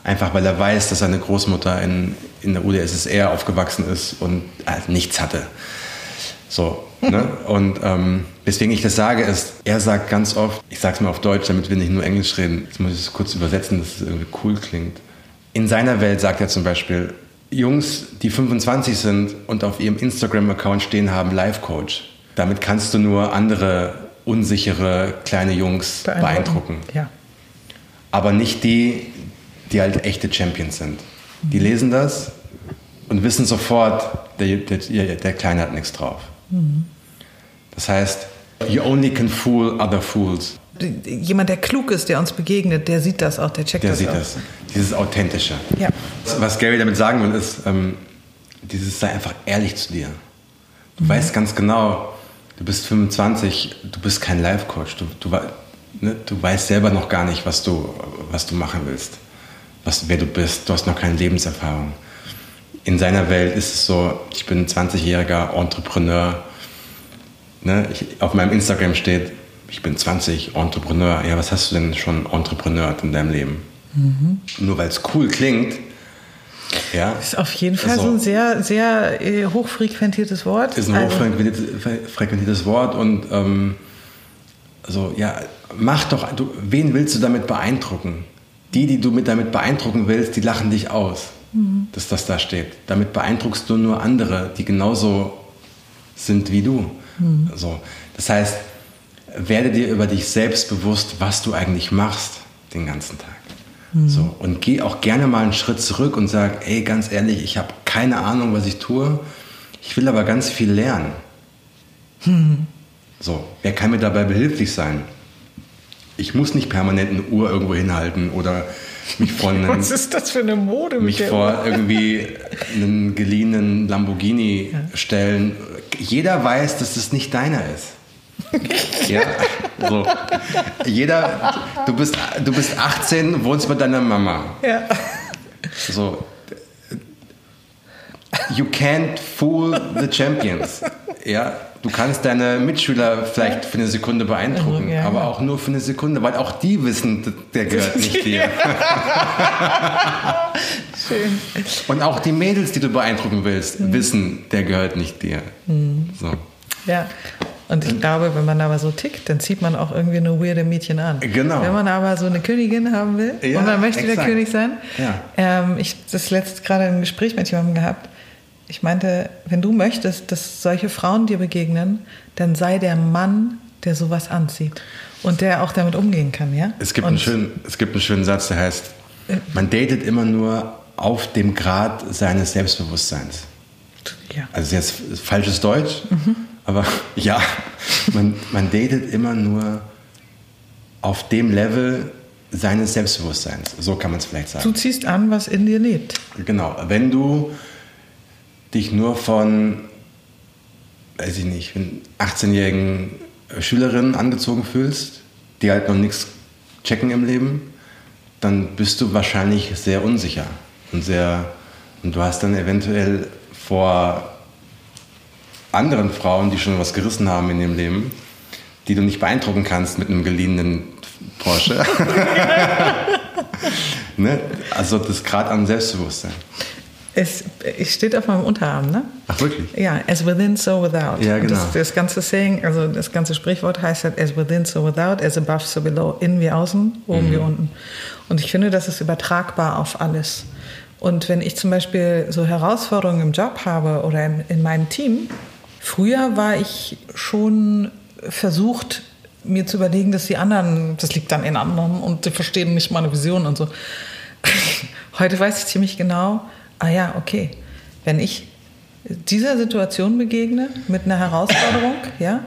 Einfach weil er weiß, dass seine Großmutter in, in der UdSSR aufgewachsen ist und äh, nichts hatte. So, ne? *laughs* Und ähm, weswegen ich das sage, ist, er sagt ganz oft, ich sage es mal auf Deutsch, damit wir nicht nur Englisch reden, jetzt muss ich es kurz übersetzen, dass es irgendwie cool klingt. In seiner Welt sagt er zum Beispiel, Jungs, die 25 sind und auf ihrem Instagram-Account stehen haben, Life Coach. Damit kannst du nur andere unsichere kleine Jungs beeindrucken. beeindrucken. Ja. Aber nicht die, die halt echte Champions sind. Die lesen das und wissen sofort, der, der, der Kleine hat nichts drauf. Mhm. Das heißt, you only can fool other fools. Jemand, der klug ist, der uns begegnet, der sieht das auch, der checkt der das sieht auch. das. Dieses Authentische. Ja. Was Gary damit sagen will, ist, ähm, dieses sei einfach ehrlich zu dir. Du mhm. weißt ganz genau, du bist 25, du bist kein Life-Coach. Du, du, ne, du weißt selber noch gar nicht, was du, was du machen willst, was, wer du bist. Du hast noch keine Lebenserfahrung. In seiner Welt ist es so, ich bin ein 20-jähriger Entrepreneur. Ne, ich, auf meinem Instagram steht, ich bin 20, Entrepreneur. Ja, was hast du denn schon Entrepreneur in deinem Leben? Mhm. Nur weil es cool klingt, ja. Ist auf jeden Fall also, so ein sehr, sehr äh, hochfrequentiertes Wort. Ist ein also. hochfrequentiertes Wort und ähm, also ja, mach doch, du, wen willst du damit beeindrucken? Die, die du mit damit beeindrucken willst, die lachen dich aus, dass das da steht. Damit beeindruckst du nur andere, die genauso sind wie du. Mhm. So. Das heißt, werde dir über dich selbst bewusst, was du eigentlich machst den ganzen Tag. Mhm. So, und geh auch gerne mal einen Schritt zurück und sag, ey, ganz ehrlich, ich habe keine Ahnung, was ich tue. Ich will aber ganz viel lernen. So, wer kann mir dabei behilflich sein? Ich muss nicht permanent eine Uhr irgendwo hinhalten oder mich vor *laughs* einen, Was ist das für eine Mode? Mich vor irgendwie einen geliehenen Lamborghini ja. stellen. Jeder weiß, dass das nicht deiner ist. *laughs* ja, so. Jeder, du bist, du bist 18, wohnst mit deiner Mama. Ja. So. You can't fool the champions. Ja, du kannst deine Mitschüler vielleicht für eine Sekunde beeindrucken, ja, aber auch nur für eine Sekunde, weil auch die wissen, der gehört nicht *laughs* dir. *laughs* Schön. Und auch die Mädels, die du beeindrucken willst, mhm. wissen, der gehört nicht dir. Mhm. So. Ja, und ich glaube, wenn man aber so tickt, dann zieht man auch irgendwie eine weirde Mädchen an. Genau. Wenn man aber so eine Königin haben will ja, und man möchte exakt. der König sein. Ja. Ähm, ich das letzte gerade ein Gespräch mit jemandem gehabt. Ich meinte, wenn du möchtest, dass solche Frauen dir begegnen, dann sei der Mann, der sowas anzieht und der auch damit umgehen kann, ja? Es gibt, einen schönen, es gibt einen schönen Satz, der heißt, man datet immer nur auf dem Grad seines Selbstbewusstseins. Ja. Also jetzt falsches Deutsch, mhm. Aber *laughs* ja, man, man datet immer nur auf dem Level seines Selbstbewusstseins. So kann man es vielleicht sagen. Du ziehst an, was in dir lebt. Genau. Wenn du dich nur von weiß ich nicht, wenn 18-jährigen Schülerinnen angezogen fühlst, die halt noch nichts checken im Leben, dann bist du wahrscheinlich sehr unsicher und sehr und du hast dann eventuell vor anderen Frauen, die schon was gerissen haben in ihrem Leben, die du nicht beeindrucken kannst mit einem geliehenen Porsche. *laughs* ne? Also das Grad an Selbstbewusstsein. Es, es, steht auf meinem Unterarm, ne? Ach, wirklich? Ja, as within, so without. Ja, genau. Das, das, ganze Saying, also das ganze Sprichwort heißt halt as within, so without, as above, so below, innen wie außen, oben mhm. wie unten. Und ich finde, das ist übertragbar auf alles. Und wenn ich zum Beispiel so Herausforderungen im Job habe oder in, in meinem Team, früher war ich schon versucht, mir zu überlegen, dass die anderen, das liegt dann in anderen und die verstehen nicht meine Vision und so. *laughs* Heute weiß ich ziemlich genau, ah ja, okay, wenn ich dieser Situation begegne mit einer Herausforderung, *clears throat* ja,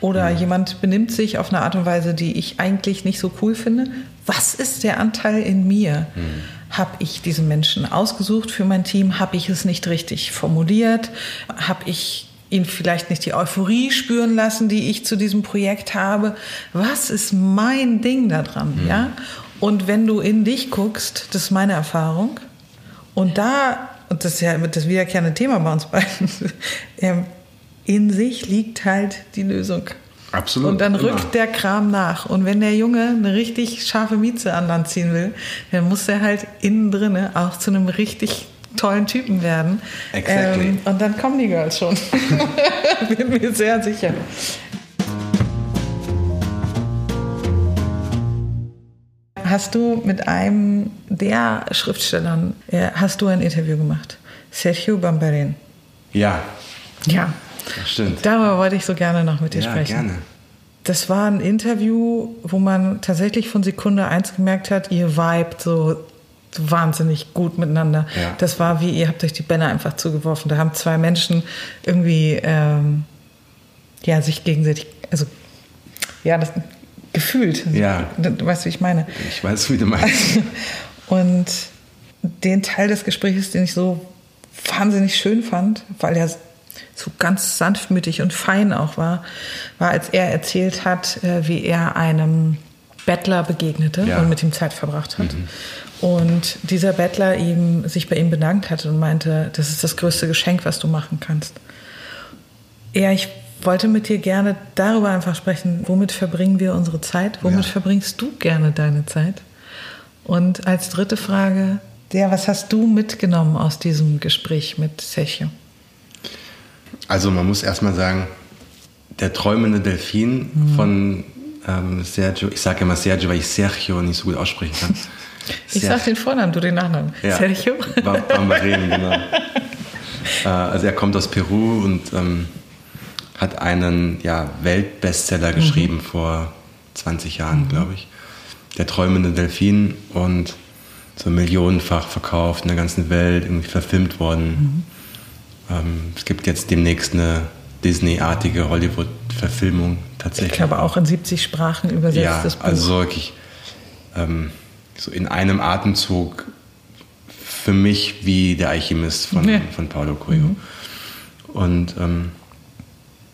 oder mhm. jemand benimmt sich auf eine Art und Weise, die ich eigentlich nicht so cool finde, was ist der Anteil in mir? Mhm. Habe ich diesen Menschen ausgesucht für mein Team? Habe ich es nicht richtig formuliert? Habe ich ihn vielleicht nicht die Euphorie spüren lassen, die ich zu diesem Projekt habe? Was ist mein Ding daran? Mhm. Ja? Und wenn du in dich guckst, das ist meine Erfahrung, und da, und das ist ja das wiederkehrende Thema bei uns beiden, *laughs* in sich liegt halt die Lösung. Absolut. Und dann rückt immer. der Kram nach. Und wenn der Junge eine richtig scharfe Mieze an Land ziehen will, dann muss er halt innen drinne auch zu einem richtig tollen Typen werden. Exactly. Ähm, und dann kommen die Girls schon. *laughs* Bin mir sehr sicher. Hast du mit einem der Schriftstellern, äh, hast du ein Interview gemacht? Sergio Bambarin. Ja. Ja. Das stimmt. Darüber wollte ich so gerne noch mit dir ja, sprechen. gerne. Das war ein Interview, wo man tatsächlich von Sekunde eins gemerkt hat, ihr vibet so wahnsinnig gut miteinander. Ja. Das war wie, ihr habt euch die Bänder einfach zugeworfen. Da haben zwei Menschen irgendwie ähm, ja, sich gegenseitig, also ja, das, gefühlt. Ja. Du weißt, wie ich meine. Ich weiß, wie du meinst. *laughs* Und den Teil des Gesprächs, den ich so wahnsinnig schön fand, weil er so ganz sanftmütig und fein auch war, war, als er erzählt hat, äh, wie er einem Bettler begegnete ja. und mit ihm Zeit verbracht hat. Mhm. Und dieser Bettler ihm, sich bei ihm bedankt hat und meinte, das ist das größte Geschenk, was du machen kannst. Ja, ich wollte mit dir gerne darüber einfach sprechen, womit verbringen wir unsere Zeit? Womit ja. verbringst du gerne deine Zeit? Und als dritte Frage, ja, was hast du mitgenommen aus diesem Gespräch mit Sergio? Also man muss erstmal sagen, der träumende Delfin mhm. von ähm, Sergio, ich sage immer Sergio, weil ich Sergio nicht so gut aussprechen kann. ich sage den Vornamen, du den Nachnamen. Ja. Sergio? Bambarin, genau. *laughs* äh, also er kommt aus Peru und ähm, hat einen ja, Weltbestseller mhm. geschrieben vor 20 Jahren, mhm. glaube ich. Der träumende Delfin und so millionenfach verkauft in der ganzen Welt, irgendwie verfilmt worden. Mhm. Ähm, es gibt jetzt demnächst eine Disney-artige Hollywood-Verfilmung tatsächlich. Ich glaube auch in 70 Sprachen übersetzt ja, das Buch. Also wirklich ähm, so in einem Atemzug für mich wie der Alchemist von, ja. von Paulo Coelho. Mhm. Und ähm,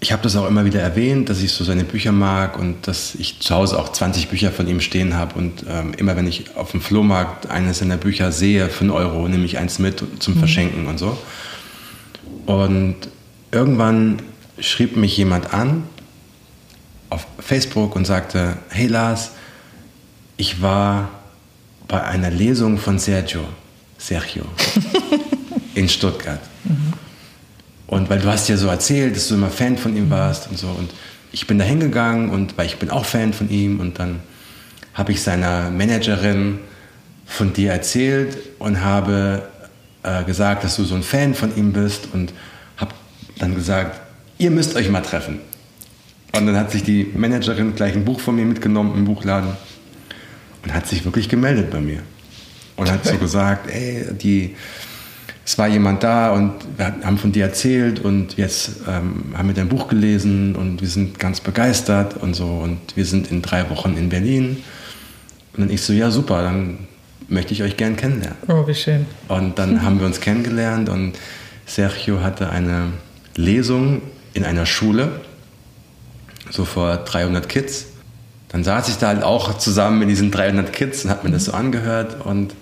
ich habe das auch immer wieder erwähnt, dass ich so seine Bücher mag und dass ich zu Hause auch 20 Bücher von ihm stehen habe. Und ähm, immer wenn ich auf dem Flohmarkt eines seiner Bücher sehe für einen Euro, nehme ich eins mit zum mhm. Verschenken und so. Und irgendwann schrieb mich jemand an auf Facebook und sagte, hey Lars, ich war bei einer Lesung von Sergio, Sergio *laughs* in Stuttgart. Und weil du hast ja so erzählt, dass du immer Fan von ihm warst und so. Und ich bin da hingegangen und weil ich bin auch Fan von ihm und dann habe ich seiner Managerin von dir erzählt und habe äh, gesagt, dass du so ein Fan von ihm bist und habe dann gesagt, ihr müsst euch mal treffen. Und dann hat sich die Managerin gleich ein Buch von mir mitgenommen im Buchladen und hat sich wirklich gemeldet bei mir. Und hat so *laughs* gesagt, ey, die, es war jemand da und wir haben von dir erzählt und jetzt ähm, haben wir dein Buch gelesen und wir sind ganz begeistert und so und wir sind in drei Wochen in Berlin. Und dann ich so, ja super, dann möchte ich euch gern kennenlernen. Oh, wie schön. Und dann haben wir uns kennengelernt und Sergio hatte eine Lesung in einer Schule, so vor 300 Kids. Dann saß ich da halt auch zusammen mit diesen 300 Kids und habe mir das so angehört und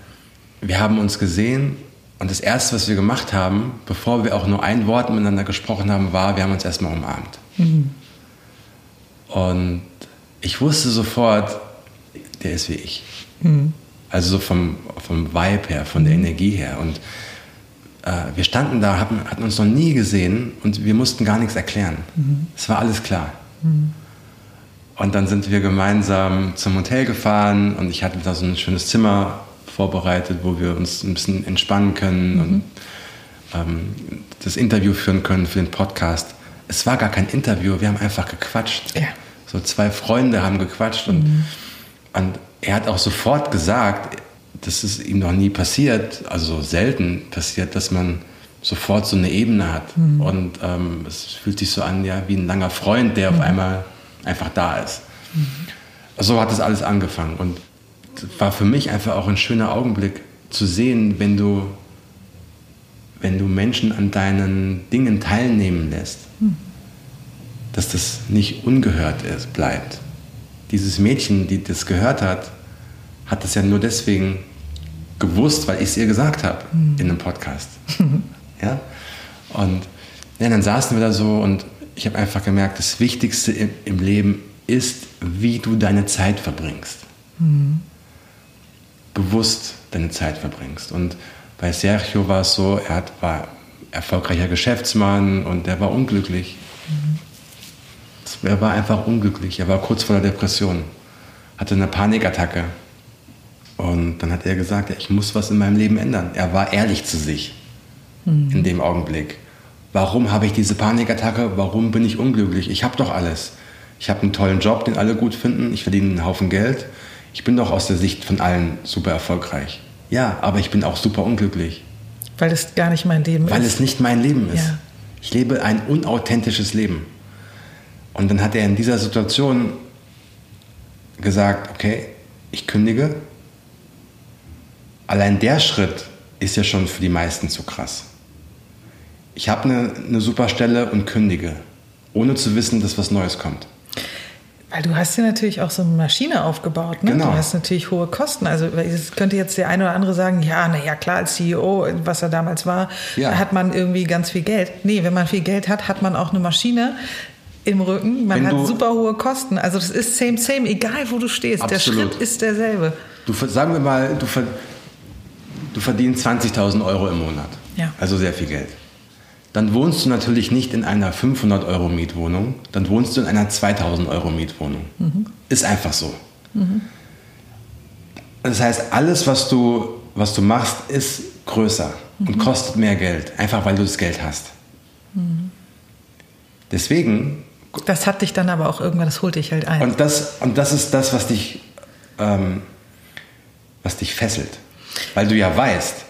wir haben uns gesehen und das Erste, was wir gemacht haben, bevor wir auch nur ein Wort miteinander gesprochen haben, war, wir haben uns erstmal umarmt. Mhm. Und ich wusste sofort, der ist wie ich. Mhm. Also so vom, vom Vibe her, von der Energie her. Und äh, wir standen da, hatten, hatten, uns noch nie gesehen und wir mussten gar nichts erklären. Mhm. Es war alles klar. Und dann sind wir gemeinsam zum Hotel gefahren und ich hatte da so ein schönes Zimmer vorbereitet, wo wir uns ein bisschen entspannen können mhm. und ähm, das Interview führen können für den Podcast. Es war gar kein Interview, wir haben einfach gequatscht. Ja. So zwei Freunde haben gequatscht und, mhm. und er hat auch sofort gesagt, das ist ihm noch nie passiert, also selten passiert, dass man sofort so eine Ebene hat. Mhm. Und ähm, es fühlt sich so an, ja, wie ein langer Freund, der mhm. auf einmal einfach da ist. Mhm. So hat das alles angefangen. Und war für mich einfach auch ein schöner Augenblick zu sehen, wenn du, wenn du Menschen an deinen Dingen teilnehmen lässt, mhm. dass das nicht ungehört ist, bleibt. Dieses Mädchen, die das gehört hat, hat das ja nur deswegen gewusst, weil ich es ihr gesagt habe mhm. in einem Podcast. *laughs* ja? Und ja, dann saßen wir da so und ich habe einfach gemerkt, das Wichtigste im, im, Leben ist, wie du deine Zeit verbringst. Mhm. Bewusst deine Zeit verbringst. Und bei Sergio war es so, er hat, war erfolgreicher Geschäftsmann und er war unglücklich. Mhm. Er war einfach unglücklich. Er war kurz vor der Depression, hatte eine Panikattacke und dann hat er gesagt, ich muss was in meinem Leben ändern. Er war ehrlich zu sich mhm. in dem Augenblick. Warum habe ich diese Panikattacke? Warum bin ich unglücklich? Ich habe doch alles. Ich habe einen tollen Job, den alle gut finden. Ich verdiene einen Haufen Geld. Ich bin doch aus der Sicht von allen super erfolgreich. Ja, aber ich bin auch super unglücklich. Weil es gar nicht mein Leben Weil ist. Weil es nicht mein Leben ist. Ja. Ich lebe ein unauthentisches Leben. Und dann hat er in dieser Situation gesagt, okay, ich kündige, Allein der Schritt ist ja schon für die meisten zu krass. Ich habe eine, eine super Stelle und kündige, ohne zu wissen, dass was Neues kommt. Weil du hast ja natürlich auch so eine Maschine aufgebaut, ne? Genau. Du hast natürlich hohe Kosten. Also es könnte jetzt der eine oder andere sagen, ja, naja, klar, als CEO, was er damals war, ja. hat man irgendwie ganz viel Geld. Nee, wenn man viel Geld hat, hat man auch eine Maschine im Rücken. Man wenn hat super hohe Kosten. Also das ist same, same, egal wo du stehst. Absolut. Der Schritt ist derselbe. Du, sagen wir mal, du, du verdienst 20.000 Euro im Monat. Ja. Also sehr viel Geld. Dann wohnst du natürlich nicht in einer 500 Euro Mietwohnung, dann wohnst du in einer 2000 Euro Mietwohnung. Mhm. Ist einfach so. Mhm. Das heißt, alles, was du, was du machst, ist größer mhm. und kostet mehr Geld, einfach weil du das Geld hast. Mhm. Deswegen. Das hat dich dann aber auch irgendwann, das holt dich halt ein. Und das, und das ist das, was dich, ähm, was dich fesselt. Weil du ja weißt,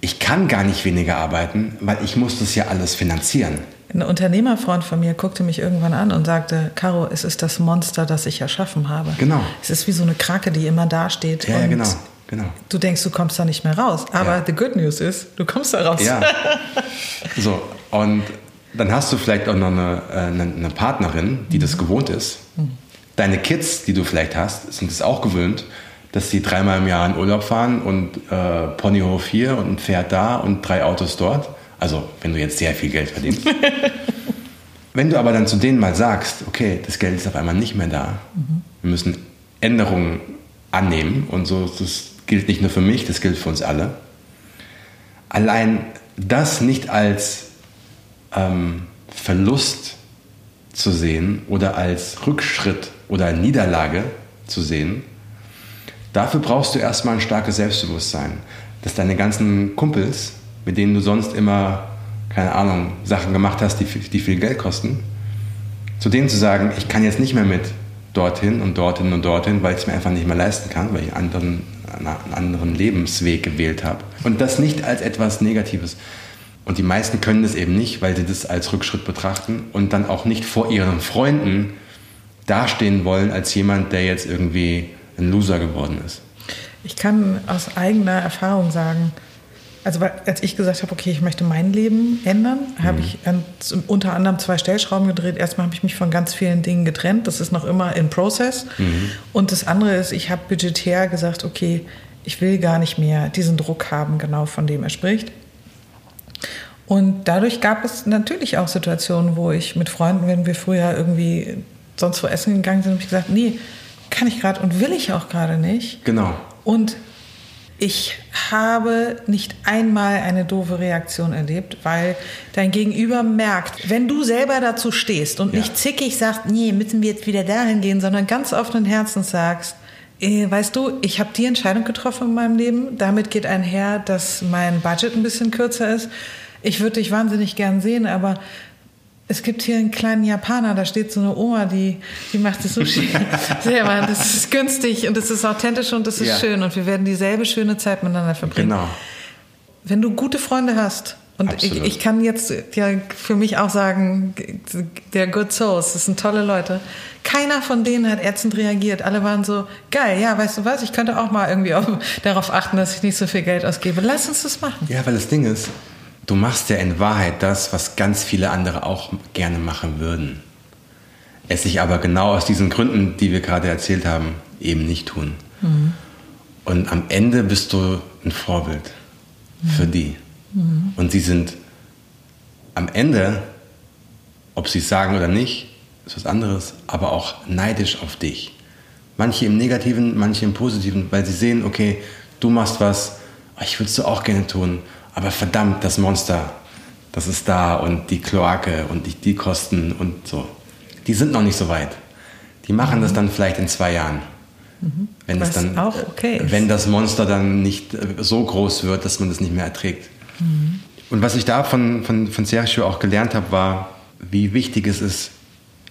ich kann gar nicht weniger arbeiten, weil ich muss das ja alles finanzieren. Ein Unternehmerfreund von mir guckte mich irgendwann an und sagte, Caro, es ist das Monster, das ich erschaffen habe. Genau. Es ist wie so eine Krake, die immer dasteht. Ja, genau, genau. Du denkst, du kommst da nicht mehr raus. Aber ja. the good news ist, du kommst da raus. Ja. *laughs* So, und dann hast du vielleicht auch noch eine, äh, eine, eine Partnerin, die mhm. das gewohnt ist. Mhm. Deine Kids, die du vielleicht hast, sind es auch gewöhnt dass sie dreimal im Jahr in Urlaub fahren und äh, Ponyhof hier und ein Pferd da und drei Autos dort. Also wenn du jetzt sehr viel Geld verdienst. *laughs* wenn du aber dann zu denen mal sagst, okay, das Geld ist auf einmal nicht mehr da, mhm. wir müssen Änderungen annehmen und so, das gilt nicht nur für mich, das gilt für uns alle. Allein das nicht als ähm, Verlust zu sehen oder als Rückschritt oder Niederlage zu sehen, Dafür brauchst du erstmal ein starkes Selbstbewusstsein, dass deine ganzen Kumpels, mit denen du sonst immer, keine Ahnung, Sachen gemacht hast, die, die viel Geld kosten, zu denen zu sagen, ich kann jetzt nicht mehr mit dorthin und dorthin und dorthin, weil ich es mir einfach nicht mehr leisten kann, weil ich einen anderen, einen anderen Lebensweg gewählt habe. Und das nicht als etwas Negatives. Und die meisten können das eben nicht, weil sie das als Rückschritt betrachten und dann auch nicht vor ihren Freunden dastehen wollen als jemand, der jetzt irgendwie ein Loser geworden ist. Ich kann aus eigener Erfahrung sagen, also als ich gesagt habe, okay, ich möchte mein Leben ändern, habe mhm. ich an, unter anderem zwei Stellschrauben gedreht. Erstmal habe ich mich von ganz vielen Dingen getrennt. Das ist noch immer in Process. Mhm. Und das andere ist, ich habe budgetär gesagt, okay, ich will gar nicht mehr diesen Druck haben, genau von dem er spricht. Und dadurch gab es natürlich auch Situationen, wo ich mit Freunden, wenn wir früher irgendwie sonst wo essen gegangen sind, habe ich gesagt, nee, kann ich gerade und will ich auch gerade nicht. Genau. Und ich habe nicht einmal eine doofe Reaktion erlebt, weil dein Gegenüber merkt, wenn du selber dazu stehst und ja. nicht zickig sagst, nee, müssen wir jetzt wieder dahin gehen, sondern ganz offenen Herzens sagst, äh, weißt du, ich habe die Entscheidung getroffen in meinem Leben, damit geht einher, dass mein Budget ein bisschen kürzer ist ich würde dich wahnsinnig gern sehen, aber es gibt hier einen kleinen Japaner, da steht so eine Oma, die, die macht das Sushi selber. Das ist günstig und das ist authentisch und das ist ja. schön und wir werden dieselbe schöne Zeit miteinander verbringen. Genau. Wenn du gute Freunde hast, und ich, ich, kann jetzt ja für mich auch sagen, der Good Souls, das sind tolle Leute. Keiner von denen hat ätzend reagiert. Alle waren so, geil, ja, weißt du was, ich könnte auch mal irgendwie auf, darauf achten, dass ich nicht so viel Geld ausgebe. Lass uns das machen. Ja, weil das Ding ist, du machst ja in Wahrheit das, was ganz viele andere auch gerne machen würden. Es sich aber genau aus diesen Gründen, die wir gerade erzählt haben, eben nicht tun. Mhm. Und am Ende bist du ein Vorbild mhm. für die. Mhm. Und sie sind am Ende, ob sie es sagen oder nicht, ist was anderes, aber auch neidisch auf dich. Manche im Negativen, manche im Positiven, weil sie sehen, okay, du machst was, ich würde es auch gerne tun aber verdammt, das Monster, das ist da und die Kloake und die, die Kosten und so. Die sind noch nicht so weit. Die machen mhm. das dann vielleicht in zwei Jahren. Mhm. Wenn, das dann, auch okay ist. wenn das Monster dann nicht äh, so groß wird, dass man das nicht mehr erträgt. Mhm. Und was ich da von, von, von Sergio auch gelernt habe, war, wie wichtig es ist,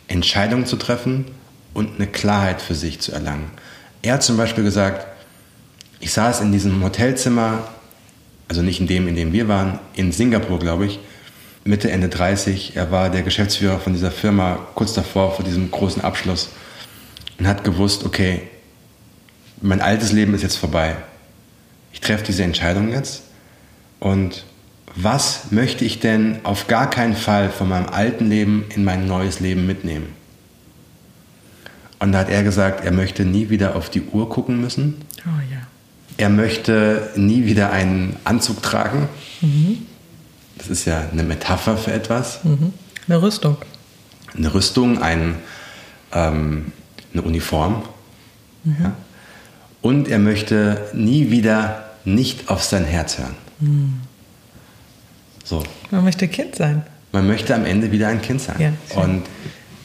Entscheidungen zu treffen und eine Klarheit für sich zu erlangen. Er hat zum Beispiel gesagt, ich saß in diesem Hotelzimmer also nicht in dem, in dem wir waren, in Singapur, glaube ich, Mitte, Ende 30. Er war der Geschäftsführer von dieser Firma kurz davor, vor diesem großen Abschluss und hat gewusst, okay, mein altes Leben ist jetzt vorbei. Ich treffe diese Entscheidung jetzt und was möchte ich denn auf gar keinen Fall von meinem alten Leben in mein neues Leben mitnehmen? Und da hat er gesagt, er möchte nie wieder auf die Uhr gucken müssen. Oh ja. Er möchte nie wieder einen Anzug tragen. Mhm. Das ist ja eine Metapher für etwas. Mhm. Eine Rüstung. Eine Rüstung, ein, ähm, eine Uniform. Mhm. Ja. Und er möchte nie wieder nicht auf sein Herz hören. Mhm. So. Man möchte Kind sein. Man möchte am Ende wieder ein Kind sein. Ja, und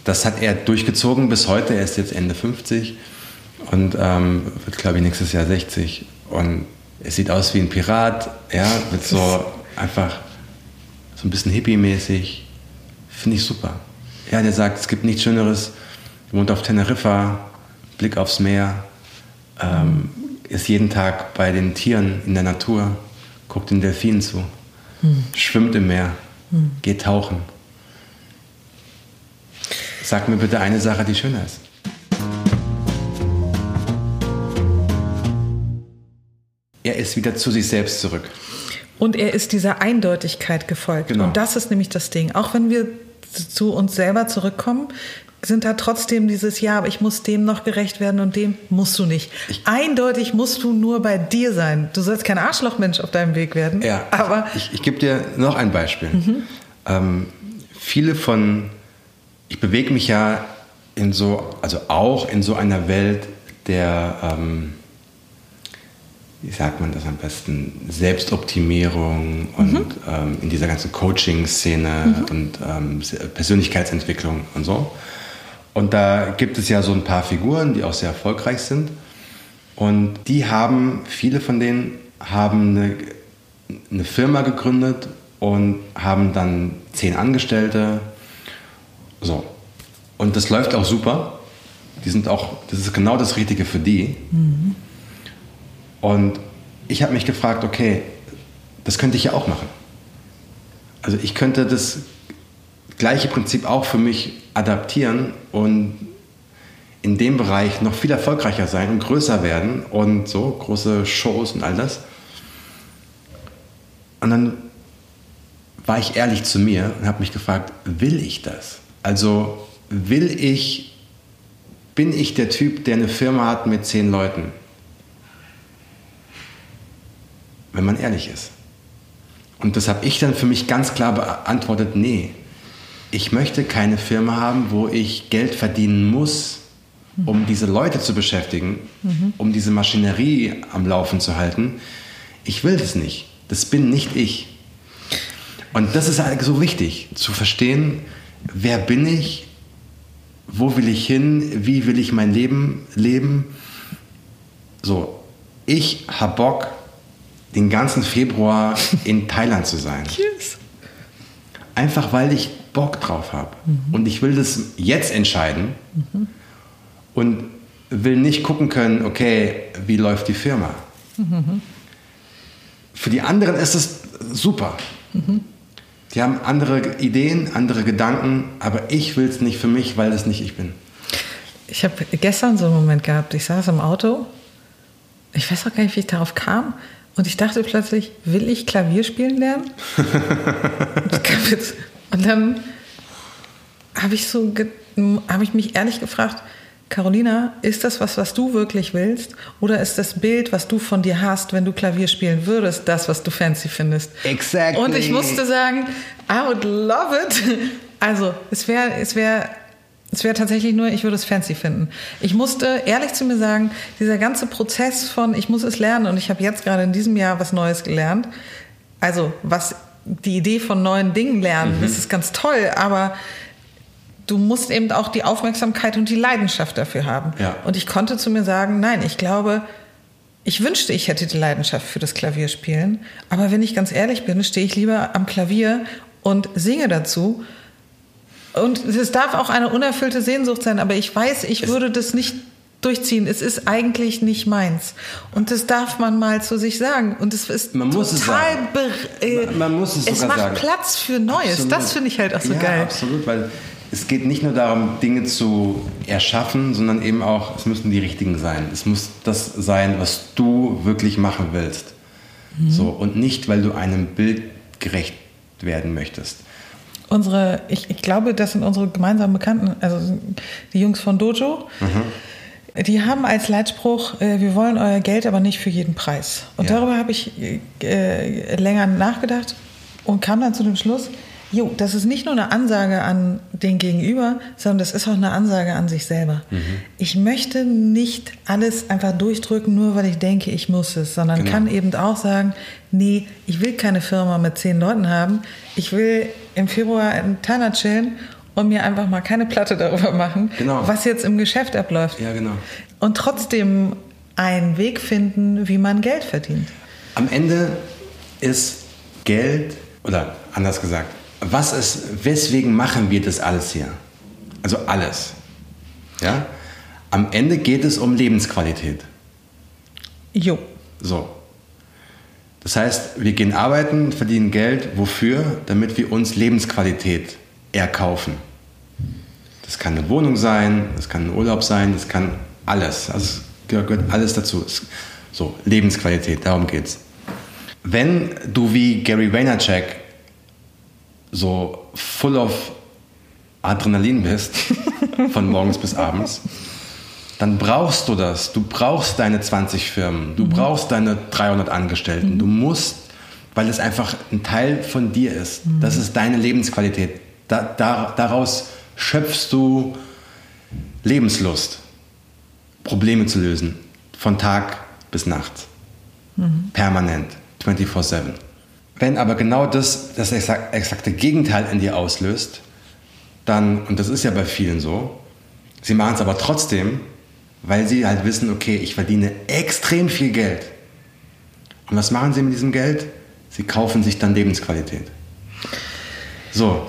das hat er durchgezogen bis heute. Er ist jetzt Ende 50 und ähm, wird, glaube ich, nächstes Jahr 60. Und es sieht aus wie ein Pirat, ja, mit so einfach so ein bisschen hippie-mäßig. Finde ich super. Ja, der sagt, es gibt nichts Schöneres. Er wohnt auf Teneriffa, Blick aufs Meer, ähm, ist jeden Tag bei den Tieren in der Natur, guckt den Delfinen zu, hm. schwimmt im Meer, hm. geht tauchen. Sag mir bitte eine Sache, die schöner ist. Er ist wieder zu sich selbst zurück. Und er ist dieser Eindeutigkeit gefolgt. Genau. Und das ist nämlich das Ding. Auch wenn wir zu uns selber zurückkommen, sind da trotzdem dieses Ja, aber ich muss dem noch gerecht werden und dem musst du nicht. Ich, Eindeutig musst du nur bei dir sein. Du sollst kein Arschlochmensch auf deinem Weg werden. Ja, aber ich, ich gebe dir noch ein Beispiel. Mhm. Ähm, viele von, ich bewege mich ja in so, also auch in so einer Welt der ähm, wie sagt man das am besten, Selbstoptimierung und mhm. ähm, in dieser ganzen Coaching-Szene mhm. und ähm, Persönlichkeitsentwicklung und so. Und da gibt es ja so ein paar Figuren, die auch sehr erfolgreich sind. Und die haben, viele von denen haben eine, eine Firma gegründet und haben dann zehn Angestellte. So. Und das läuft auch super. Die sind auch, das ist genau das Richtige für die. Mhm. Und ich habe mich gefragt, okay, das könnte ich ja auch machen. Also ich könnte das gleiche Prinzip auch für mich adaptieren und in dem Bereich noch viel erfolgreicher sein und größer werden und so große Shows und all das. Und dann war ich ehrlich zu mir und habe mich gefragt, will ich das? Also will ich, bin ich der Typ, der eine Firma hat mit zehn Leuten? Wenn man ehrlich ist. Und das habe ich dann für mich ganz klar beantwortet, nee, ich möchte keine Firma haben, wo ich Geld verdienen muss, um diese Leute zu beschäftigen, mhm. um diese Maschinerie am Laufen zu halten. Ich will das nicht. Das bin nicht ich. Und das ist halt so wichtig, zu verstehen, wer bin ich, wo will ich hin, wie will ich mein Leben leben. So, ich habe Bock, den ganzen Februar in *laughs* Thailand zu sein. Yes. Einfach weil ich Bock drauf habe. Mhm. Und ich will das jetzt entscheiden mhm. und will nicht gucken können, okay, wie läuft die Firma. Mhm. Für die anderen ist es super. Mhm. Die haben andere Ideen, andere Gedanken, aber ich will es nicht für mich, weil es nicht ich bin. Ich habe gestern so einen Moment gehabt, ich saß im Auto, ich weiß auch gar nicht, wie ich darauf kam, und ich dachte plötzlich, will ich Klavier spielen lernen? *laughs* und dann habe ich so, habe ich mich ehrlich gefragt, Carolina, ist das was, was du wirklich willst? Oder ist das Bild, was du von dir hast, wenn du Klavier spielen würdest, das, was du fancy findest? Exactly. Und ich musste sagen, I would love it. Also, es wäre, es wäre, es wäre tatsächlich nur, ich würde es fancy finden. Ich musste ehrlich zu mir sagen, dieser ganze Prozess von, ich muss es lernen und ich habe jetzt gerade in diesem Jahr was Neues gelernt. Also, was die Idee von neuen Dingen lernen, mhm. das ist ganz toll, aber du musst eben auch die Aufmerksamkeit und die Leidenschaft dafür haben. Ja. Und ich konnte zu mir sagen, nein, ich glaube, ich wünschte, ich hätte die Leidenschaft für das Klavierspielen. Aber wenn ich ganz ehrlich bin, stehe ich lieber am Klavier und singe dazu. Und es darf auch eine unerfüllte Sehnsucht sein, aber ich weiß, ich würde das nicht durchziehen. Es ist eigentlich nicht meins. Und das darf man mal zu sich sagen. Und es ist man muss total. Es, äh, man, man, muss es, es macht sagen. Platz für Neues. Absolut. Das finde ich halt auch so ja, geil. Absolut, weil es geht nicht nur darum, Dinge zu erschaffen, sondern eben auch, es müssen die richtigen sein. Es muss das sein, was du wirklich machen willst. Mhm. So, und nicht, weil du einem Bild gerecht werden möchtest. Unsere, ich, ich glaube, das sind unsere gemeinsamen Bekannten, also die Jungs von Dojo. Mhm. Die haben als Leitspruch, äh, wir wollen euer Geld, aber nicht für jeden Preis. Und ja. darüber habe ich äh, länger nachgedacht und kam dann zu dem Schluss, Jo, das ist nicht nur eine Ansage an den Gegenüber, sondern das ist auch eine Ansage an sich selber. Mhm. Ich möchte nicht alles einfach durchdrücken, nur weil ich denke, ich muss es, sondern genau. kann eben auch sagen, nee, ich will keine Firma mit zehn Leuten haben. Ich will im Februar in Thailand chillen und mir einfach mal keine Platte darüber machen, genau. was jetzt im Geschäft abläuft. Ja, genau. Und trotzdem einen Weg finden, wie man Geld verdient. Am Ende ist Geld, oder anders gesagt, was ist, weswegen machen wir das alles hier? Also alles. Ja? Am Ende geht es um Lebensqualität. Jo. So. Das heißt, wir gehen arbeiten, verdienen Geld. Wofür? Damit wir uns Lebensqualität erkaufen. Das kann eine Wohnung sein, das kann ein Urlaub sein, das kann alles. Also es gehört alles dazu. So, Lebensqualität, darum geht's. Wenn du wie Gary Vaynerchuk so full of Adrenalin bist, *laughs* von morgens bis abends, dann brauchst du das. Du brauchst deine 20 Firmen, du mhm. brauchst deine 300 Angestellten. Mhm. Du musst, weil es einfach ein Teil von dir ist. Mhm. Das ist deine Lebensqualität. Da, da, daraus schöpfst du Lebenslust, Probleme zu lösen, von Tag bis Nacht. Mhm. Permanent, 24-7. Wenn aber genau das das exakte Gegenteil in dir auslöst, dann, und das ist ja bei vielen so, sie machen es aber trotzdem, weil sie halt wissen, okay, ich verdiene extrem viel Geld. Und was machen sie mit diesem Geld? Sie kaufen sich dann Lebensqualität. So,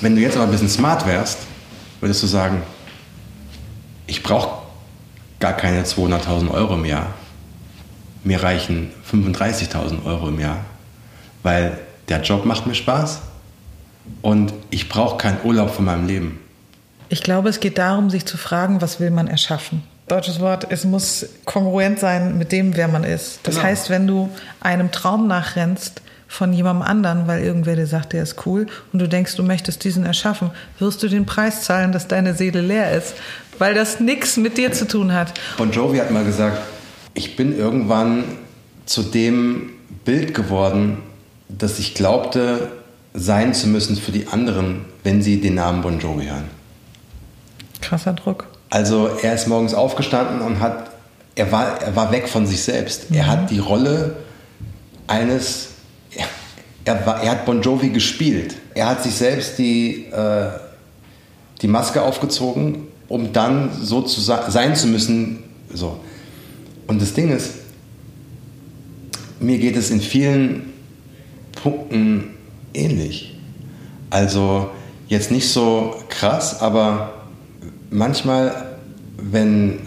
wenn du jetzt aber ein bisschen smart wärst, würdest du sagen, ich brauche gar keine 200.000 Euro im Jahr. Mir reichen 35.000 Euro im Jahr weil der Job macht mir Spaß und ich brauche keinen Urlaub von meinem Leben. Ich glaube, es geht darum, sich zu fragen, was will man erschaffen. Deutsches Wort, es muss kongruent sein mit dem, wer man ist. Das genau. heißt, wenn du einem Traum nachrennst, von jemandem anderen, weil irgendwer dir sagt, der ist cool und du denkst, du möchtest diesen erschaffen, wirst du den Preis zahlen, dass deine Seele leer ist, weil das nichts mit dir zu tun hat. Bon Jovi hat mal gesagt, ich bin irgendwann zu dem Bild geworden, dass ich glaubte, sein zu müssen für die anderen, wenn sie den Namen Bon Jovi hören. Krasser Druck. Also er ist morgens aufgestanden und hat, er war, er war weg von sich selbst. Mhm. Er hat die Rolle eines, er, war, er hat Bon Jovi gespielt. Er hat sich selbst die, äh, die Maske aufgezogen, um dann so zu sein zu müssen. So. Und das Ding ist, mir geht es in vielen Punkten ähnlich. Also jetzt nicht so krass, aber manchmal, wenn,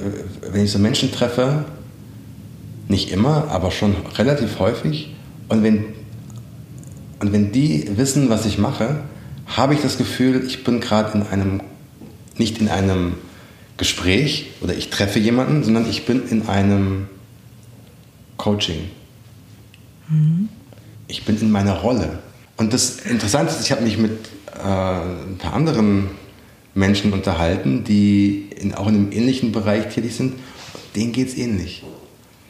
wenn ich so Menschen treffe, nicht immer, aber schon relativ häufig, und wenn, und wenn die wissen, was ich mache, habe ich das Gefühl, ich bin gerade in einem, nicht in einem Gespräch oder ich treffe jemanden, sondern ich bin in einem Coaching. Mhm. Ich bin in meiner Rolle. Und das Interessante ist, ich habe mich mit äh, ein paar anderen Menschen unterhalten, die in, auch in einem ähnlichen Bereich tätig sind. Denen geht es ähnlich.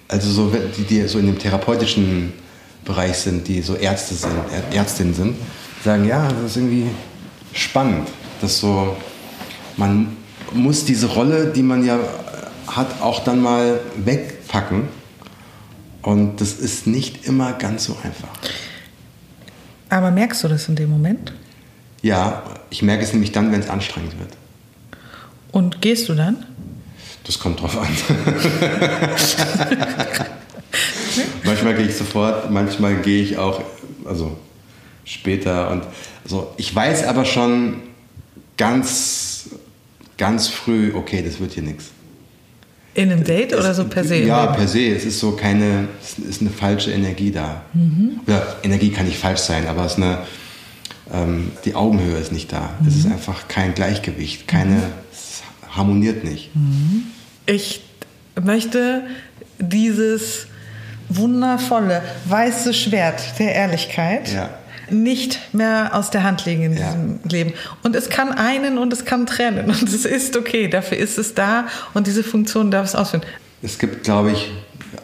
Also so, die, die so in dem therapeutischen Bereich sind, die so Ärzte sind, Ärztinnen sind, sagen, ja, das ist irgendwie spannend, dass so, man muss diese Rolle, die man ja hat, auch dann mal wegpacken. Und das ist nicht immer ganz so einfach. Aber merkst du das in dem Moment? Ja, ich merke es nämlich dann, wenn es anstrengend wird. Und gehst du dann? Das kommt drauf an. *laughs* manchmal gehe ich sofort, manchmal gehe ich auch, also später und also ich weiß aber schon ganz, ganz früh, okay, das wird hier nichts. In einem Date es, oder so per se? Ja, per se. Es ist so keine, es ist eine falsche Energie da. Mhm. Oder Energie kann nicht falsch sein, aber es ist eine, ähm, die Augenhöhe ist nicht da. Mhm. Es ist einfach kein Gleichgewicht, keine, mhm. es harmoniert nicht. Mhm. Ich möchte dieses wundervolle weiße Schwert der Ehrlichkeit ja. nicht mehr aus der Hand legen in diesem ja. Leben. Und es kann einen und es kann trennen und es ist okay, dafür ist es da und diese Funktion darf es ausführen. Es gibt, glaube ich,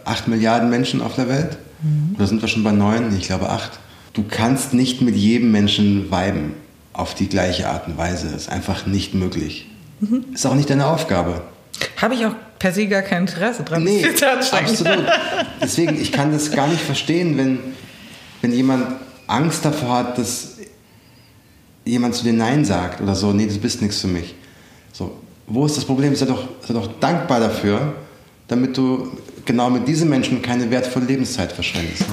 acht Milliarden Menschen auf der Welt. Mhm. Oder sind wir schon bei neun? Ich glaube acht du kannst nicht mit jedem Menschen weiben auf die gleiche Art und Weise. Das ist einfach nicht möglich. Mhm. Ist auch nicht deine Aufgabe. Habe ich auch per se gar kein Interesse dran. Nee, absolut. Deswegen, ich kann das gar nicht verstehen, wenn, wenn jemand Angst davor hat, dass jemand zu dir Nein sagt oder so, nee, du bist nichts für mich. So, wo ist das Problem? Sei doch, sei doch dankbar dafür, damit du genau mit diesen Menschen keine wertvolle Lebenszeit verschwendest.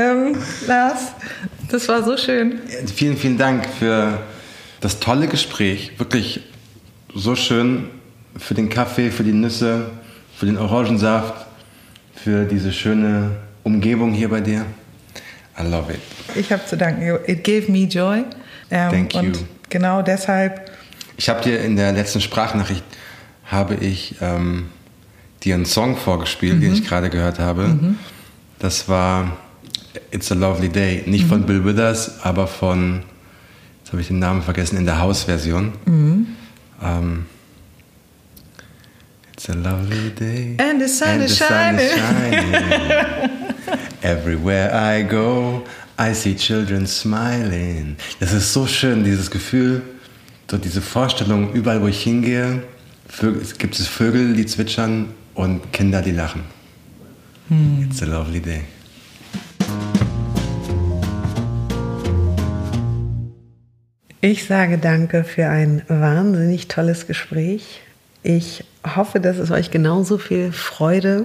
Ähm, Lars, das war so schön. Vielen, vielen Dank für das tolle Gespräch. Wirklich so schön für den Kaffee, für die Nüsse, für den Orangensaft, für diese schöne Umgebung hier bei dir. I love it. Ich habe zu danken. It gave me joy. Ähm, Thank you. Und genau deshalb. Ich habe dir in der letzten Sprachnachricht habe ich ähm, dir einen Song vorgespielt, mhm. den ich gerade gehört habe. Mhm. Das war It's a Lovely Day. Nicht mhm. von Bill Withers, aber von, jetzt habe ich den Namen vergessen, in der House-Version. Mhm. Ähm, It's a lovely day. And the sun, and is, the sun is shining. *laughs* Everywhere I go, I see children smiling. Das ist so schön, dieses Gefühl, so diese Vorstellung, überall wo ich hingehe, gibt es Vögel, die zwitschern und Kinder, die lachen. Hm. It's a lovely day. Ich sage danke für ein wahnsinnig tolles Gespräch. Ich hoffe, dass es euch genauso viel Freude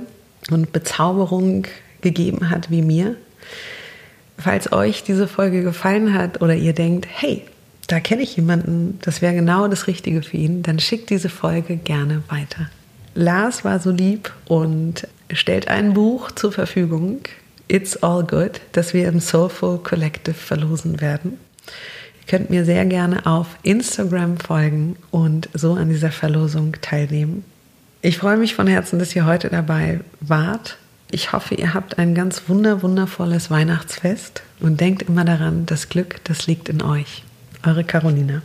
und Bezauberung gegeben hat wie mir. Falls euch diese Folge gefallen hat oder ihr denkt, hey, da kenne ich jemanden, das wäre genau das Richtige für ihn, dann schickt diese Folge gerne weiter. Lars war so lieb und stellt ein Buch zur Verfügung, It's All Good, das wir im Soulful Collective verlosen werden. Ihr könnt mir sehr gerne auf Instagram folgen und so an dieser Verlosung teilnehmen. Ich freue mich von Herzen, dass ihr heute dabei wart. Ich hoffe, ihr habt ein ganz wunder, wundervolles Weihnachtsfest und denkt immer daran, das Glück, das liegt in euch. Eure Carolina.